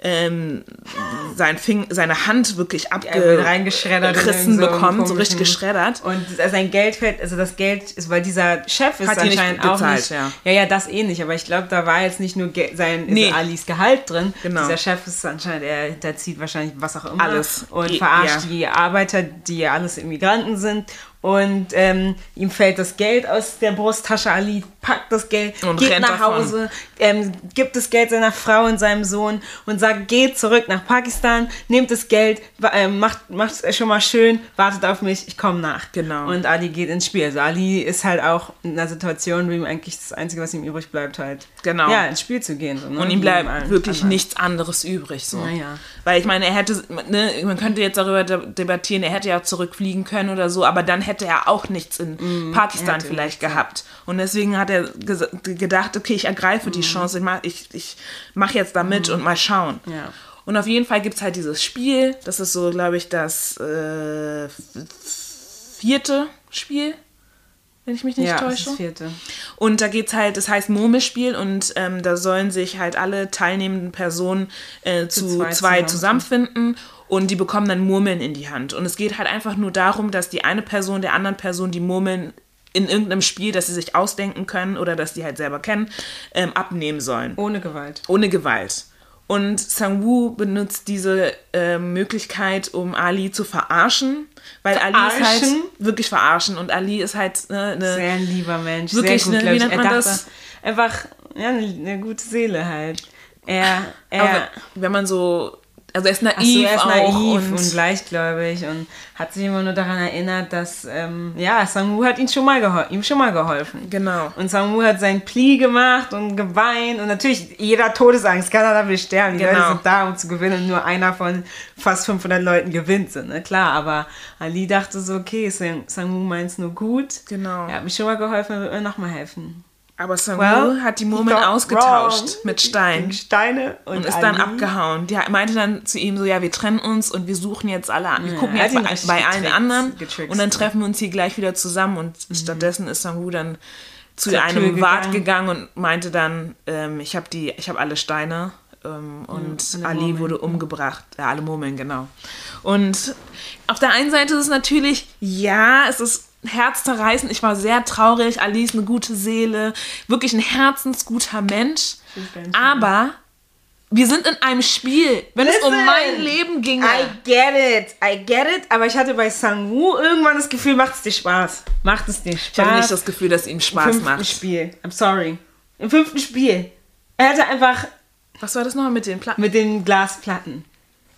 ähm, sein Fing, seine Hand wirklich Er abgerissen so bekommt, so richtig geschreddert. Und sein Geld fällt, also das Geld ist, weil dieser Chef ist Hat anscheinend auch bezahlt, nicht. ja. ja, ja, das eh nicht, aber ich glaube, da war jetzt nicht nur Ge sein Nee. Alis Gehalt drin. Genau. Dieser Chef ist anscheinend, er hinterzieht wahrscheinlich was auch immer. Alles. Und verarscht ja. die Arbeiter, die ja alles Immigranten sind. Und ähm, ihm fällt das Geld aus der Brusttasche. Ali packt das Geld, Und geht nach. Hause, ähm, gibt das Geld seiner Frau und seinem Sohn und sagt, geht zurück nach Pakistan, nehmt das Geld, ähm, macht, macht es schon mal schön, wartet auf mich, ich komme nach. Genau. Und Ali geht ins Spiel. Also Ali ist halt auch in einer Situation, wo ihm eigentlich das Einzige, was ihm übrig bleibt, halt Genau. ja, ins Spiel zu gehen. So, ne? Und ihm bleibt allen wirklich anderen. nichts anderes übrig. So. Naja. Weil ich meine, er hätte, ne, man könnte jetzt darüber de- debattieren, er hätte ja zurückfliegen können oder so, aber dann hätte er auch nichts in Pakistan hätte vielleicht gehabt. Und deswegen hat er gedacht, okay, ich ergreife die Chance, ich mach, ich, ich mach jetzt da mit und mal schauen. Ja. Und auf jeden Fall gibt es halt dieses Spiel, das ist so, glaube ich, das äh, vierte Spiel. Wenn ich mich nicht ja, täusche. das vierte. Und da geht's halt, das heißt Murmelspiel und ähm, da sollen sich halt alle teilnehmenden Personen äh, zu, zwei zwei, zusammen. zusammenfinden und die bekommen dann Murmeln in die Hand. Und es geht halt einfach nur darum, dass die eine Person der anderen Person die Murmeln in irgendeinem Spiel, das sie sich ausdenken können oder das die halt selber kennen, ähm, abnehmen sollen. Ohne Gewalt. Ohne Gewalt. Und Sang-woo benutzt diese äh, Möglichkeit, um Ali zu verarschen, weil Ali ist halt Verarschen? wirklich verarschen und Ali ist halt ne, eine Sehr ein lieber Mensch. Wirklich, sehr gut, ne, wie nennt man das? Einfach, ja, eine, eine gute Seele halt. Er, er, Aber wenn man so, also er ist naiv, so, er ist naiv und, und, gleichgläubig und hat sich immer nur daran erinnert, dass, ähm, ja, Sang-woo hat ihm schon, mal ihm schon mal geholfen. genau. Und Sang-woo hat sein Pli gemacht und geweint und natürlich jeder Todesangst kann er dafür sterben. Die Genau. Leute sind da, um zu gewinnen und nur einer von fast 500 Leuten gewinnt. So, ne? Klar, aber Ali dachte so, okay, Sang-woo meint es nur gut. Genau. Er hat mir schon mal geholfen, er wird mir nochmal helfen. Aber Sang-woo Well, hat die Murmeln ausgetauscht wrong. mit Stein Steine und, und ist dann abgehauen. Die meinte dann zu ihm so, ja, wir trennen uns und wir suchen jetzt alle, wir Ja, gucken jetzt bei, bei allen anderen getrickst, und dann ja. treffen wir uns hier gleich wieder zusammen und stattdessen ist Sang-woo dann zu Zur einem Wart gegangen. gegangen und meinte dann, ähm, ich habe die, ich habe alle Steine ähm, und alle Ali Murmeln. wurde umgebracht. Ja, alle Murmeln, genau. Und auf der einen Seite ist es natürlich, ja, es ist herzzerreißend. Ich war sehr traurig. Ali ist eine gute Seele, wirklich ein herzensguter Mensch. Aber wir sind in einem Spiel. Wenn es um Listen, mein Leben ginge. I get it, I get it, aber ich hatte bei Sang-woo irgendwann das Gefühl, macht es dir Spaß. Macht es dir Spaß. Ich hatte nicht das Gefühl, dass ihm Im Spaß fünften macht. Spiel. I'm sorry. Im fünften Spiel. Er hatte einfach Was war das nochmal mit den Platten? mit den Glasplatten.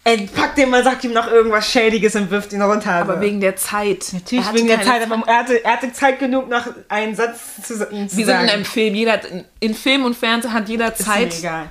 Er packt den mal, sagt ihm noch irgendwas Schädiges und wirft ihn runter. Aber so. wegen der Zeit. Natürlich wegen der keine Zeit, aber er hatte, er hatte Zeit genug, noch einen Satz zu, zu Wir sind sagen. in einem Film. Jeder in, Film und Fernsehen hat jeder Ist Zeit. mir egal.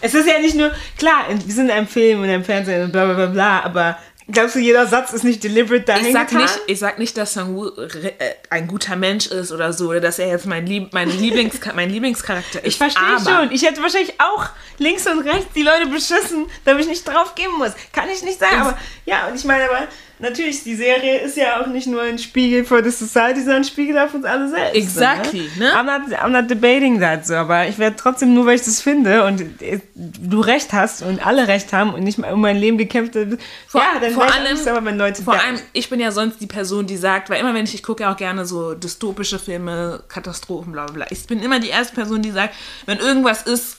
Es ist ja nicht nur, klar, wir sind in einem Film und im Fernsehen und bla bla bla bla, aber glaubst du, jeder Satz ist nicht deliberate dahin Ich sag, getan? nicht, ich sag nicht, dass Sang-woo äh, ein guter Mensch ist oder so, oder dass er jetzt mein, Lieb mein, Lieblings mein Lieblingscharakter ist. Ich verstehe schon. Ich hätte wahrscheinlich auch links und rechts die Leute beschissen, damit ich nicht drauf geben muss. Kann ich nicht sagen. Aber ja, und ich meine, aber natürlich, die Serie ist ja auch nicht nur ein Spiegel for the society, sondern ein Spiegel auf uns alle selbst. Exactly, ne? ne? I'm not, I'm not debating that so, aber ich werde trotzdem nur, weil ich das finde und äh, du recht hast und alle recht haben und nicht mal um mein Leben gekämpft habe. Vor- ja, dann vor ich allem- nicht sauer, wenn Leute Vor allem, ich bin ja sonst die Person, die sagt, weil immer wenn ich, ich gucke ja auch gerne so dystopische Filme, Katastrophen, bla bla bla. Ich bin immer die erste Person, die sagt, wenn irgendwas ist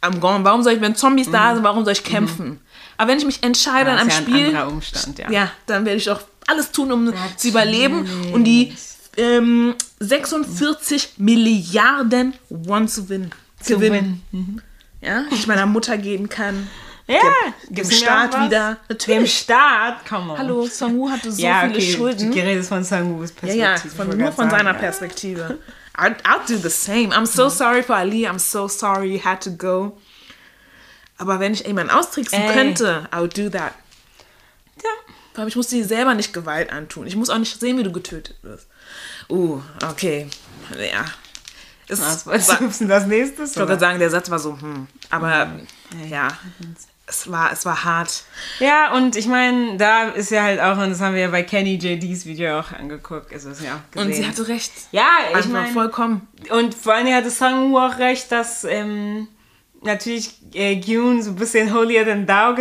am Gone, warum soll ich, wenn Zombies da sind, warum soll ich kämpfen? Aber wenn ich mich entscheide Mhm. Ja, an einem ja ein Spiel, Umstand, ja. ja, dann werde ich auch alles tun, um zu überleben und die ähm, 46 Milliarden Won zu gewinnen. Zu gewinnen. gewinnen. Ja, die ich meiner Mutter geben kann. Ja, Dem mir Staat wieder. Dem Natürlich. Staat, komm on. Hallo, Songwoo hatte so ja, viele okay, Schulden. Du redest von Sang-woos Ja, Perspektive. ja, ich von, nur von sagen, seiner ja. Perspektive. I'd, I'll do the same. I'm so sorry for Ali. I'm so sorry you had to go. Aber wenn ich jemanden austricksen Ey. könnte, I would do that. Ja. Aber ich muss dir selber nicht Gewalt antun. Ich muss auch nicht sehen, wie du getötet wirst. Uh, okay. Ja. Es Was war, wolltest ich du wissen, das nächste? wollte gerade sagen, der Satz war so, hm. Aber ja, es war, es war hart. Ja, und ich meine, da ist ja halt auch, und das haben wir ja bei Kenny JDs Video auch angeguckt, also das ja auch gesehen. Und sie hatte recht. ja, ich meine, vollkommen. und vor allem hatte Sang-woo auch recht, dass ähm, natürlich äh, Gyun so ein bisschen holier than thou,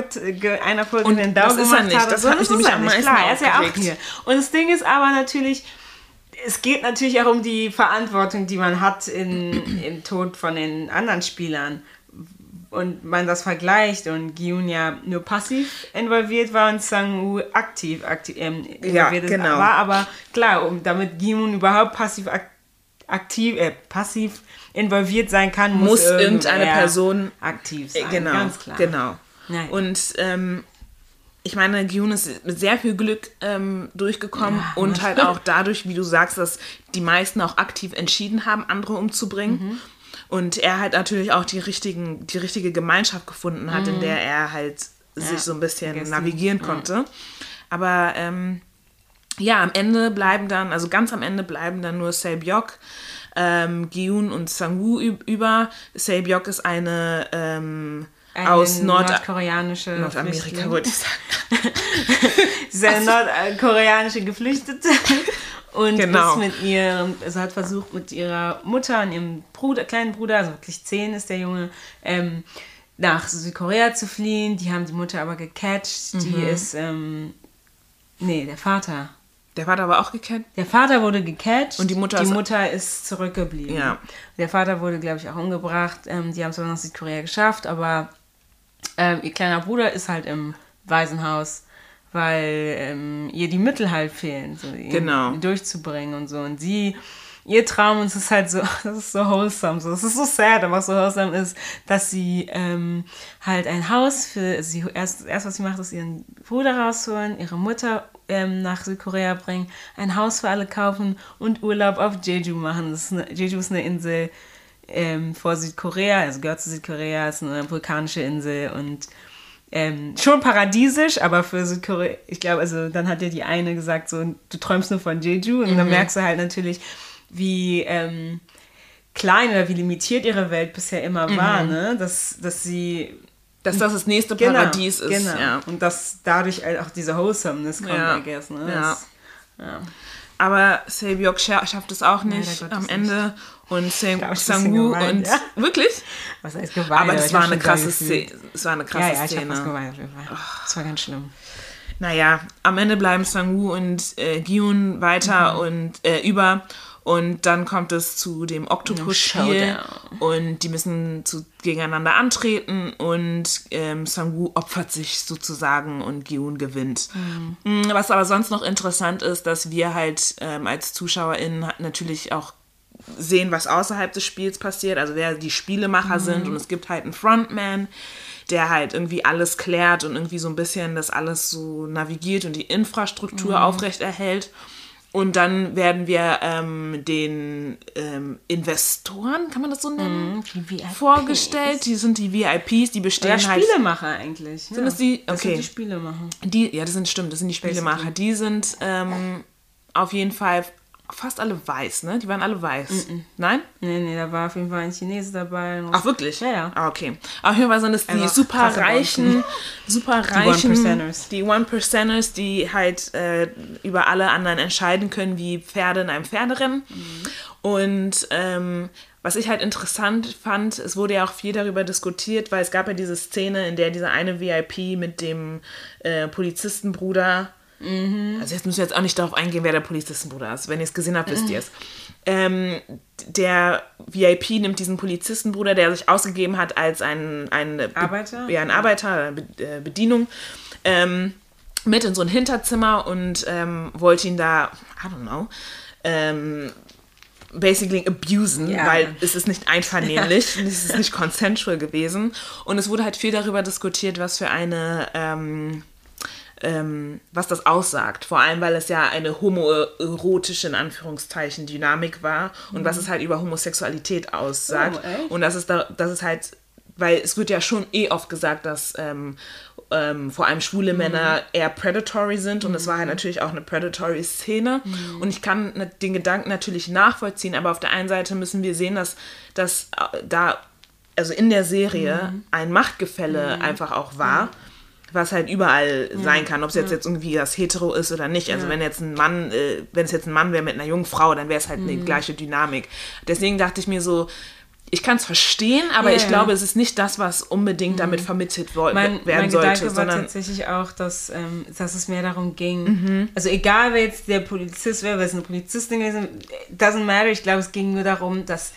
einer Und den Thou das ist er gemacht nicht. Das und hat mich so. nämlich ist am nicht. meisten Klar, er ist ja auch hier. Und das Ding ist aber natürlich, es geht natürlich auch um die Verantwortung, die man hat in, im Tod von den anderen Spielern. Und man das vergleicht und Gyun ja nur passiv involviert war und Sang-woo aktiv, aktiv ähm, Ja, involviert ist. genau. war. Aber klar, um, damit Gyun überhaupt passiv ak aktiv, äh, passiv involviert sein kann, muss, Muss irgendeine Person aktiv Äh, sein. Genau, ganz klar. genau. Nein. Und ähm, ich meine, Gyun ist mit sehr viel Glück ähm, durchgekommen Ja, und halt auch dadurch, wie du sagst, dass die meisten auch aktiv entschieden haben, andere umzubringen. Mhm. Und er halt natürlich auch die, richtigen, die richtige Gemeinschaft gefunden hat, in der er halt sich so ein bisschen Mhm. navigieren konnte. Aber ähm, ja, am Ende bleiben dann, also ganz am Ende bleiben dann nur Saebyok, ähm, Gyun und Sang-woo üb- über. Saebyok ist eine ähm, Eine aus Nord nordkoreanische Nordamerika, wollte ich sagen. Sie ist eine nordkoreanische Geflüchtete. und Genau. ist mit ihrem, also hat versucht mit ihrer Mutter und ihrem Bruder, kleinen Bruder, also wirklich zehn ist der Junge, ähm, nach Südkorea zu fliehen. Die haben die Mutter aber gecatcht. Die Mhm. ist, ähm, nee, der Vater. Der Vater war auch gekannt. Der Vater wurde gecatcht Und die Mutter die ist- Mutter ist zurückgeblieben. Ja. Der Vater wurde, glaube ich, auch umgebracht. Ähm, die haben es zwar nach Südkorea geschafft, aber ähm, ihr kleiner Bruder ist halt im Waisenhaus, weil ähm, ihr die Mittel halt fehlen, so ihn Genau. durchzubringen und so. Und sie, ihr Traum, und es ist halt so, das ist so wholesome, so, es ist so sad, aber so wholesome ist, dass sie ähm, halt ein Haus für, sie erst, erst was sie macht, ist ihren Bruder rausholen, ihre Mutter ähm, nach Südkorea bringen, ein Haus für alle kaufen und Urlaub auf Jeju machen. Das ist eine, Jeju ist eine Insel ähm, vor Südkorea, also gehört zu Südkorea, ist eine vulkanische Insel und ähm, schon paradiesisch, aber für Südkorea, ich glaube, also dann hat ja die eine gesagt, so, du träumst nur von Jeju und dann merkst du halt natürlich, wie ähm, klein oder wie limitiert ihre Welt bisher immer war, ne? Dass, dass sie Dass das das nächste Genau, Paradies ist. Genau. Ja. Und dass dadurch halt auch diese Wholesomeness kommt, Ja. I guess, ne? Ja. Ja. Aber Sebyok scha schafft es auch nicht Gottes am Ende. Und ich ein bisschen Sang-woo und ja. wirklich? Was heißt geweint? Aber das ich war eine krasse. Szene. Es war eine Ja, krasse ja, ich hab Szene. geweint. Das war ganz schlimm. Naja, am Ende bleiben Sang-woo und äh, Gyun weiter Mhm. und äh, über. Und dann kommt es zu dem Octopus-Spiel. Und die müssen zu, gegeneinander antreten und ähm, Sang-woo opfert sich sozusagen und Gyun gewinnt. Mm, Was aber sonst noch interessant ist, dass wir halt ähm, als ZuschauerInnen natürlich auch sehen, was außerhalb des Spiels passiert, also wer die Spielemacher sind. Und es gibt halt einen Frontman, der halt irgendwie alles klärt und irgendwie so ein bisschen das alles so navigiert und die Infrastruktur aufrechterhält. Und dann werden wir ähm, den ähm, Investoren, kann man das so nennen, Die VIPs. vorgestellt. Die sind die VIPs, die bestehen Oder halt. Spielemacher eigentlich. Sind das die- Das sind okay. die Spielemacher. Die, ja, das sind stimmt, das sind die Spielemacher. Die sind ähm, auf jeden Fall fast alle weiß, ne? Die waren alle weiß. Nein? Nee, nee, da war auf jeden Fall ein Chinese dabei. Ach, wirklich? Ja, ja. Ah, okay. Auf jeden Fall sind es die Einfach super reichen, super reichen, One-Percenters. die One-Percenters, die halt äh, über alle anderen entscheiden können, wie Pferde in einem Pferderennen. Und ähm, was ich halt interessant fand, es wurde ja auch viel darüber diskutiert, weil es gab ja diese Szene, in der dieser eine VIP mit dem äh, Polizistenbruder also jetzt müssen wir jetzt auch nicht darauf eingehen, wer der Polizistenbruder ist. Wenn ihr es gesehen habt, wisst ihr es. Ähm, der VIP nimmt diesen Polizistenbruder, der sich ausgegeben hat als ein, ein Be- Arbeiter? Ja, ein Arbeiter, eine Be äh, Bedienung, ähm, mit in so ein Hinterzimmer und ähm, wollte ihn da, I don't know, ähm, basically abusen, Ja. weil es ist nicht einvernehmlich, es ist nicht consensual gewesen. Und es wurde halt viel darüber diskutiert, was für eine ähm, ähm, was das aussagt. Vor allem, weil es ja eine homoerotische, in Anführungszeichen, Dynamik war und was es halt über Homosexualität aussagt. Oh, und das ist, da, das ist halt, weil es wird ja schon eh oft gesagt, dass ähm, ähm, vor allem schwule Männer eher predatory sind und es war halt natürlich auch eine predatory Szene. Und ich kann den Gedanken natürlich nachvollziehen, aber auf der einen Seite müssen wir sehen, dass, dass äh, da, also in der Serie ein Machtgefälle einfach auch war was halt überall sein kann, ob es jetzt, jetzt irgendwie das Hetero ist oder nicht. Also wenn jetzt ein Mann, äh, wenn es jetzt ein Mann wäre mit einer jungen Frau, dann wäre es halt Mhm. eine gleiche Dynamik. Deswegen dachte ich mir so, ich kann es verstehen, aber Ja, ich ja. glaube, es ist nicht das, was unbedingt damit vermittelt wo- Mein, werden mein sollte, Gedanke war sondern tatsächlich auch, dass, ähm, dass es mehr darum ging, Mhm. also egal wer jetzt der Polizist wäre, wer ist eine Polizistin gewesen, doesn't matter, ich glaube, es ging nur darum, dass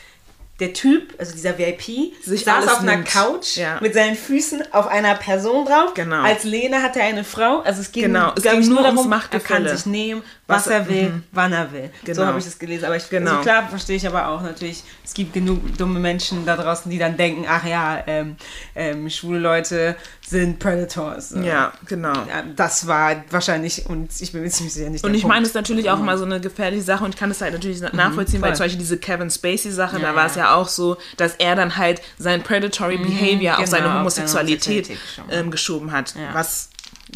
der Typ, also dieser VIP, Sich saß auf einer nimmt. Couch Ja. mit seinen Füßen auf einer Person drauf. Genau. Als Lehne hatte er eine Frau. Also es ging, Genau, es ging nur darum, er kann sich nehmen, was, Was- er will, mhm. wann er will. So Genau. habe ich das gelesen. Aber ich, Genau. also klar verstehe ich aber auch natürlich, es gibt genug dumme Menschen da draußen, die dann denken, ach ja, ähm, ähm, schwule Leute sind Predators. So. ja, genau. Ja, das war wahrscheinlich, und ich bin mir ziemlich sicher nicht Und ich meine, es ist natürlich auch immer so eine gefährliche Sache und ich kann es halt natürlich nachvollziehen, weil voll. zum Beispiel diese Kevin Spacey-Sache, Ja, da war es ja. auch so, dass er dann halt sein predatory Behavior auf genau, seine auf seine Homosexualität ähm, geschoben hat, Ja. was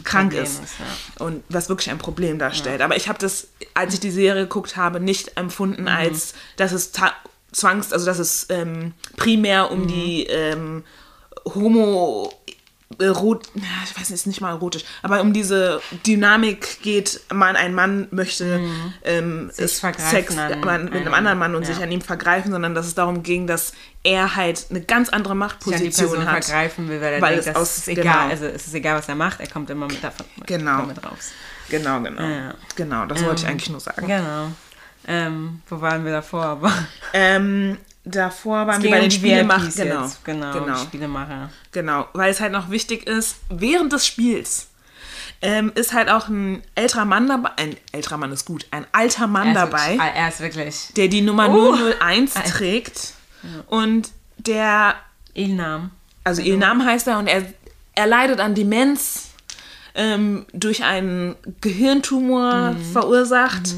krank ist. ist, ja. Und was wirklich ein Problem darstellt. Aber ich habe das, als ich die Serie geguckt habe, nicht empfunden, Mhm. als dass es zwangs, also dass es ähm, primär um die ähm, Homo erot, ja, ich weiß nicht, ist nicht mal erotisch, aber um diese Dynamik geht, man, ein Mann möchte ähm, es vergreifen Sex an man, mit einem anderen Mann und ja. sich an ihm vergreifen, sondern dass es darum ging, dass er halt eine ganz andere sich an die Machtposition hat. vergreifen will, weil er Weil denkt, es aus- ist egal. genau. Also es ist egal, was er macht, er kommt immer mit davon Genau. damit raus. Genau, genau. Ja. Genau, das wollte ich Ähm, eigentlich nur sagen. Genau. Ähm, wo waren wir davor? Aber Ähm, davor waren es bei den. VIPs Genau, jetzt. Genau, genau. Spielemacher. Genau, weil es halt noch wichtig ist, während des Spiels ähm, ist halt auch ein älterer Mann dabei, ein älterer Mann ist gut, ein alter Mann Er dabei, wirklich- Er ist wirklich der die Nummer Uh. 001 trägt und der, Ilnam. also Ilnam heißt er und er, er leidet an Demenz ähm, durch einen Gehirntumor Mhm. verursacht.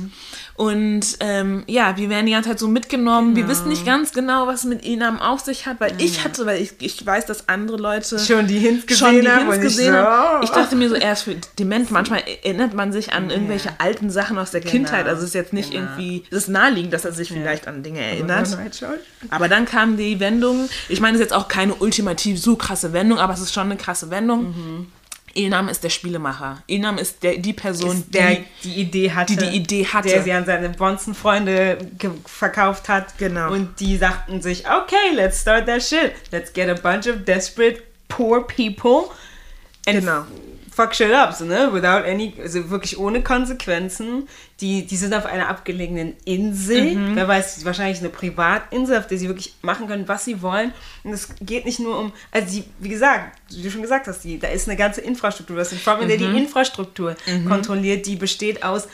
Und ähm, ja, wir werden die ganze Zeit so mitgenommen. Wir Genau. wissen nicht ganz genau, was mit Ilnam auf sich hat, weil ich hatte, weil ich, ich weiß, dass andere Leute Schon die Hints gesehen haben Hints ich gesehen so, haben. Ich oh. dachte mir so, er ist für dement. Manchmal erinnert man sich an irgendwelche alten Sachen aus der Kindheit. Also es ist jetzt nicht genau. irgendwie, es ist naheliegend, dass er sich vielleicht an Dinge erinnert. Aber dann kam die Wendung. Ich meine, es ist jetzt auch keine ultimativ so krasse Wendung, aber es ist schon eine krasse Wendung. Mhm. Ilnam ist der Spielemacher. Ilnam ist der, die Person, der die, die Idee hatte. die die Idee hatte. Der sie an seine Bonzen-Freunde verkauft hat. Genau. Und die sagten sich, okay, let's start that shit. Let's get a bunch of desperate, poor people and Genau. Fuck shit up, so, ne? Without any, also wirklich ohne Konsequenzen. Die, die sind auf einer abgelegenen Insel. Mhm. Wer weiß, wahrscheinlich eine Privatinsel, auf der sie wirklich machen können, was sie wollen. Und es geht nicht nur um, also die, wie gesagt, wie du schon gesagt hast, die, da ist eine ganze Infrastruktur. Das ist ein Firma, der Mhm. die Infrastruktur kontrolliert, die besteht aus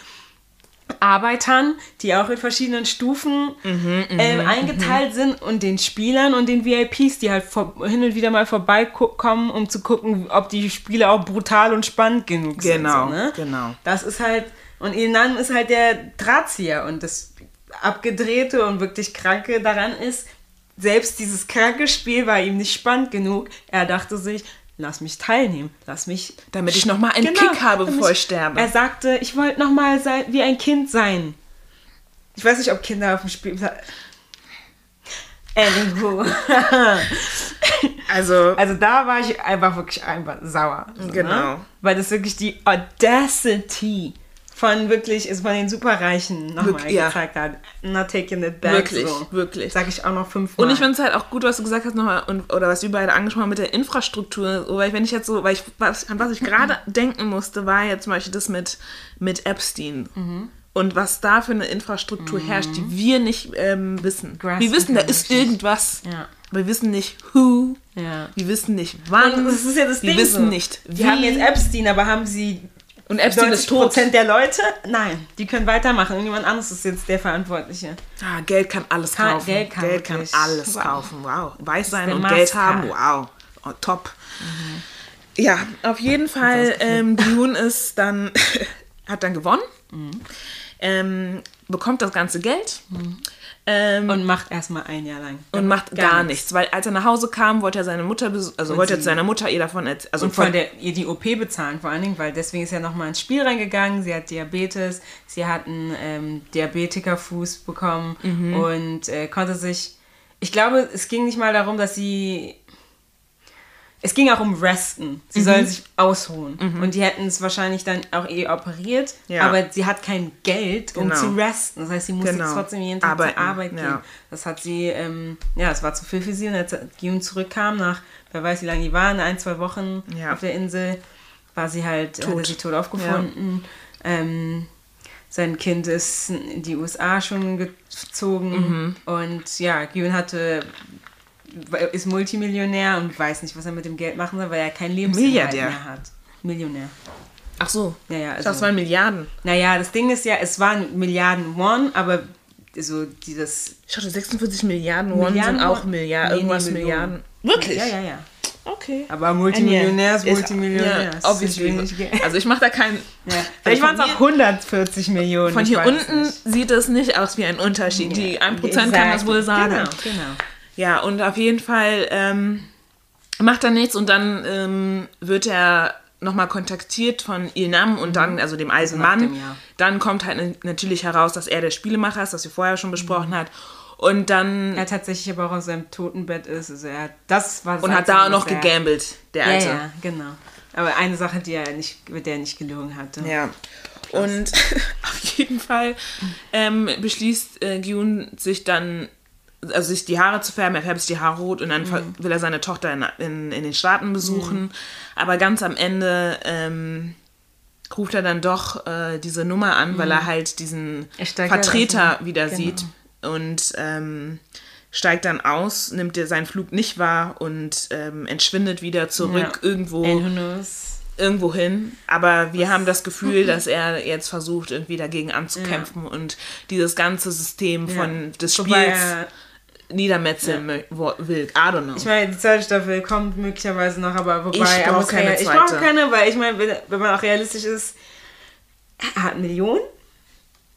Arbeitern, die auch in verschiedenen Stufen Mhm, ähm, eingeteilt sind und den Spielern und den VIPs, die halt vor, hin und wieder mal vorbeikommen, um zu gucken, ob die Spiele auch brutal und spannend genug Genau, sind. So, ne? genau. Das ist halt, und Ilnan ist halt der Drahtzieher und das Abgedrehte und wirklich Kranke daran ist, selbst dieses kranke Spiel war ihm nicht spannend genug. Er dachte sich, lass mich teilnehmen, lass mich Damit ich noch mal einen Kick habe, bevor ich sterbe. Er sagte, ich wollte noch mal sein, wie ein Kind sein. Ich weiß nicht, ob Kinder auf dem Spiel... Anywho. Also, Also da war ich einfach wirklich einfach sauer. So, Genau. Ne? Weil das wirklich die Audacity von wirklich, ist von den Superreichen nochmal Wirk- ja. gezeigt hat. Not taking it back. Wirklich, so. wirklich. Sag ich auch noch fünfmal. Und ich finde es halt auch gut, was du gesagt hast nochmal, und, oder was wir beide angesprochen haben mit der Infrastruktur. So, weil wenn ich jetzt so, weil ich, was, an was ich gerade denken musste, war jetzt zum Beispiel das mit, mit Epstein. Mhm. Und was da für eine Infrastruktur herrscht, die wir nicht ähm, wissen. Graspen wir wissen, da ist wir irgendwas. Ja. Wir wissen nicht who. Ja. Wir wissen nicht wann. Und das ist ja das wir Ding wissen so. nicht wie. Die haben jetzt Epstein, aber haben sie und Epstein 90 ist tot. Prozent der Leute? Nein, die können weitermachen. Irgendjemand anderes ist jetzt der Verantwortliche. Ah, Geld kann alles Kann- kaufen. Geld kann wirklich. alles Wow. kaufen. Wow. Weiß sein und Geld haben. Wow. Oh, top. Ja, auf jeden Fall, ähm, Dune ist dann, hat dann gewonnen. Mhm. Ähm, bekommt das ganze Geld. Ähm, Und macht erstmal ein Jahr lang. und macht gar, nichts. Weil als er nach Hause kam, wollte er seine Mutter, also wollte er zu seiner Mutter ihr davon erzählen. Also Und von der, ihr die OP bezahlen vor allen Dingen, weil deswegen ist er nochmal ins Spiel reingegangen. Sie hat Diabetes, sie hat einen ähm, Diabetikerfuß bekommen Mhm. und äh, konnte sich. Ich glaube, es ging nicht mal darum, dass sie. Es ging auch um Resten. Mhm. Sie soll sich ausruhen. Und die hätten es wahrscheinlich dann auch eh operiert. Ja. Aber sie hat kein Geld, um Genau. zu resten. Das heißt, sie musste Genau. trotzdem jeden Tag Arbeiten, zur Arbeit gehen. ja. Das hat sie, ähm, ja, es war zu viel für sie. Und als Giyun zurückkam, nach, wer weiß, wie lange die waren, ein, zwei Wochen Ja. auf der Insel, war sie halt, tot. Tot. sie tot aufgefunden. Ähm, sein Kind ist in die USA schon gezogen. Mhm. Und ja, Giyun hatte ist Multimillionär und weiß nicht, was er mit dem Geld machen soll, weil er kein Lebensinhalt Milliardär. mehr hat. Millionär. Ach so. Ja, ja, Ich dachte, es also- waren Milliarden. Naja, das Ding ist ja, es waren Milliarden Won, aber so dieses Ich dachte, 46 Milliarden Won Milliarden sind auch? Milliarden. Nee, nee, irgendwas Millionen. Milliarden. Wirklich? Ja, ja, ja. Okay. Aber Multimillionär ist Multimillionär. Ja, Das obviously. Also ich mache da keinen. Ja. Vielleicht waren es auch 140 Millionen. Von hier unten nicht. sieht es nicht aus wie ein Unterschied. Die 1% kann das wohl sagen. Genau, genau. Ja, und auf jeden Fall ähm, macht er nichts und dann ähm, wird er nochmal kontaktiert von Ilnam und dann, also dem alten nach Mann. dem. Dann kommt halt natürlich heraus, dass er der Spielemacher ist, das wir vorher schon besprochen hat. Und dann. Er tatsächlich aber auch aus seinem Totenbett ist. Also er das war Und hat da noch gegambelt, der ja, Alte. ja, genau. Aber eine Sache, die er nicht, mit der er nicht gelogen hatte. Ja. Und auf jeden Fall ähm, beschließt äh, Gyun sich dann, also sich die Haare zu färben. Er färbt sich die Haare rot und dann ver- will er seine Tochter in, in, in den Staaten besuchen. Aber ganz am Ende ähm, ruft er dann doch äh, diese Nummer an, weil er halt diesen Er Vertreter aus dem- wieder genau. sieht und ähm, steigt dann aus, nimmt dir seinen Flug nicht wahr und ähm, entschwindet wieder zurück Ja. irgendwo irgendwo hin, aber wir haben das Gefühl, dass er jetzt versucht, irgendwie dagegen anzukämpfen und dieses ganze System von des Wobei Spiels niedermetzeln wo- will. I don't know. Ich meine, die zweite Staffel kommt möglicherweise noch, aber wobei Ich brauch muss keine real- Ich brauche keine, weil ich meine, wenn, wenn man auch realistisch ist, er hat Millionen,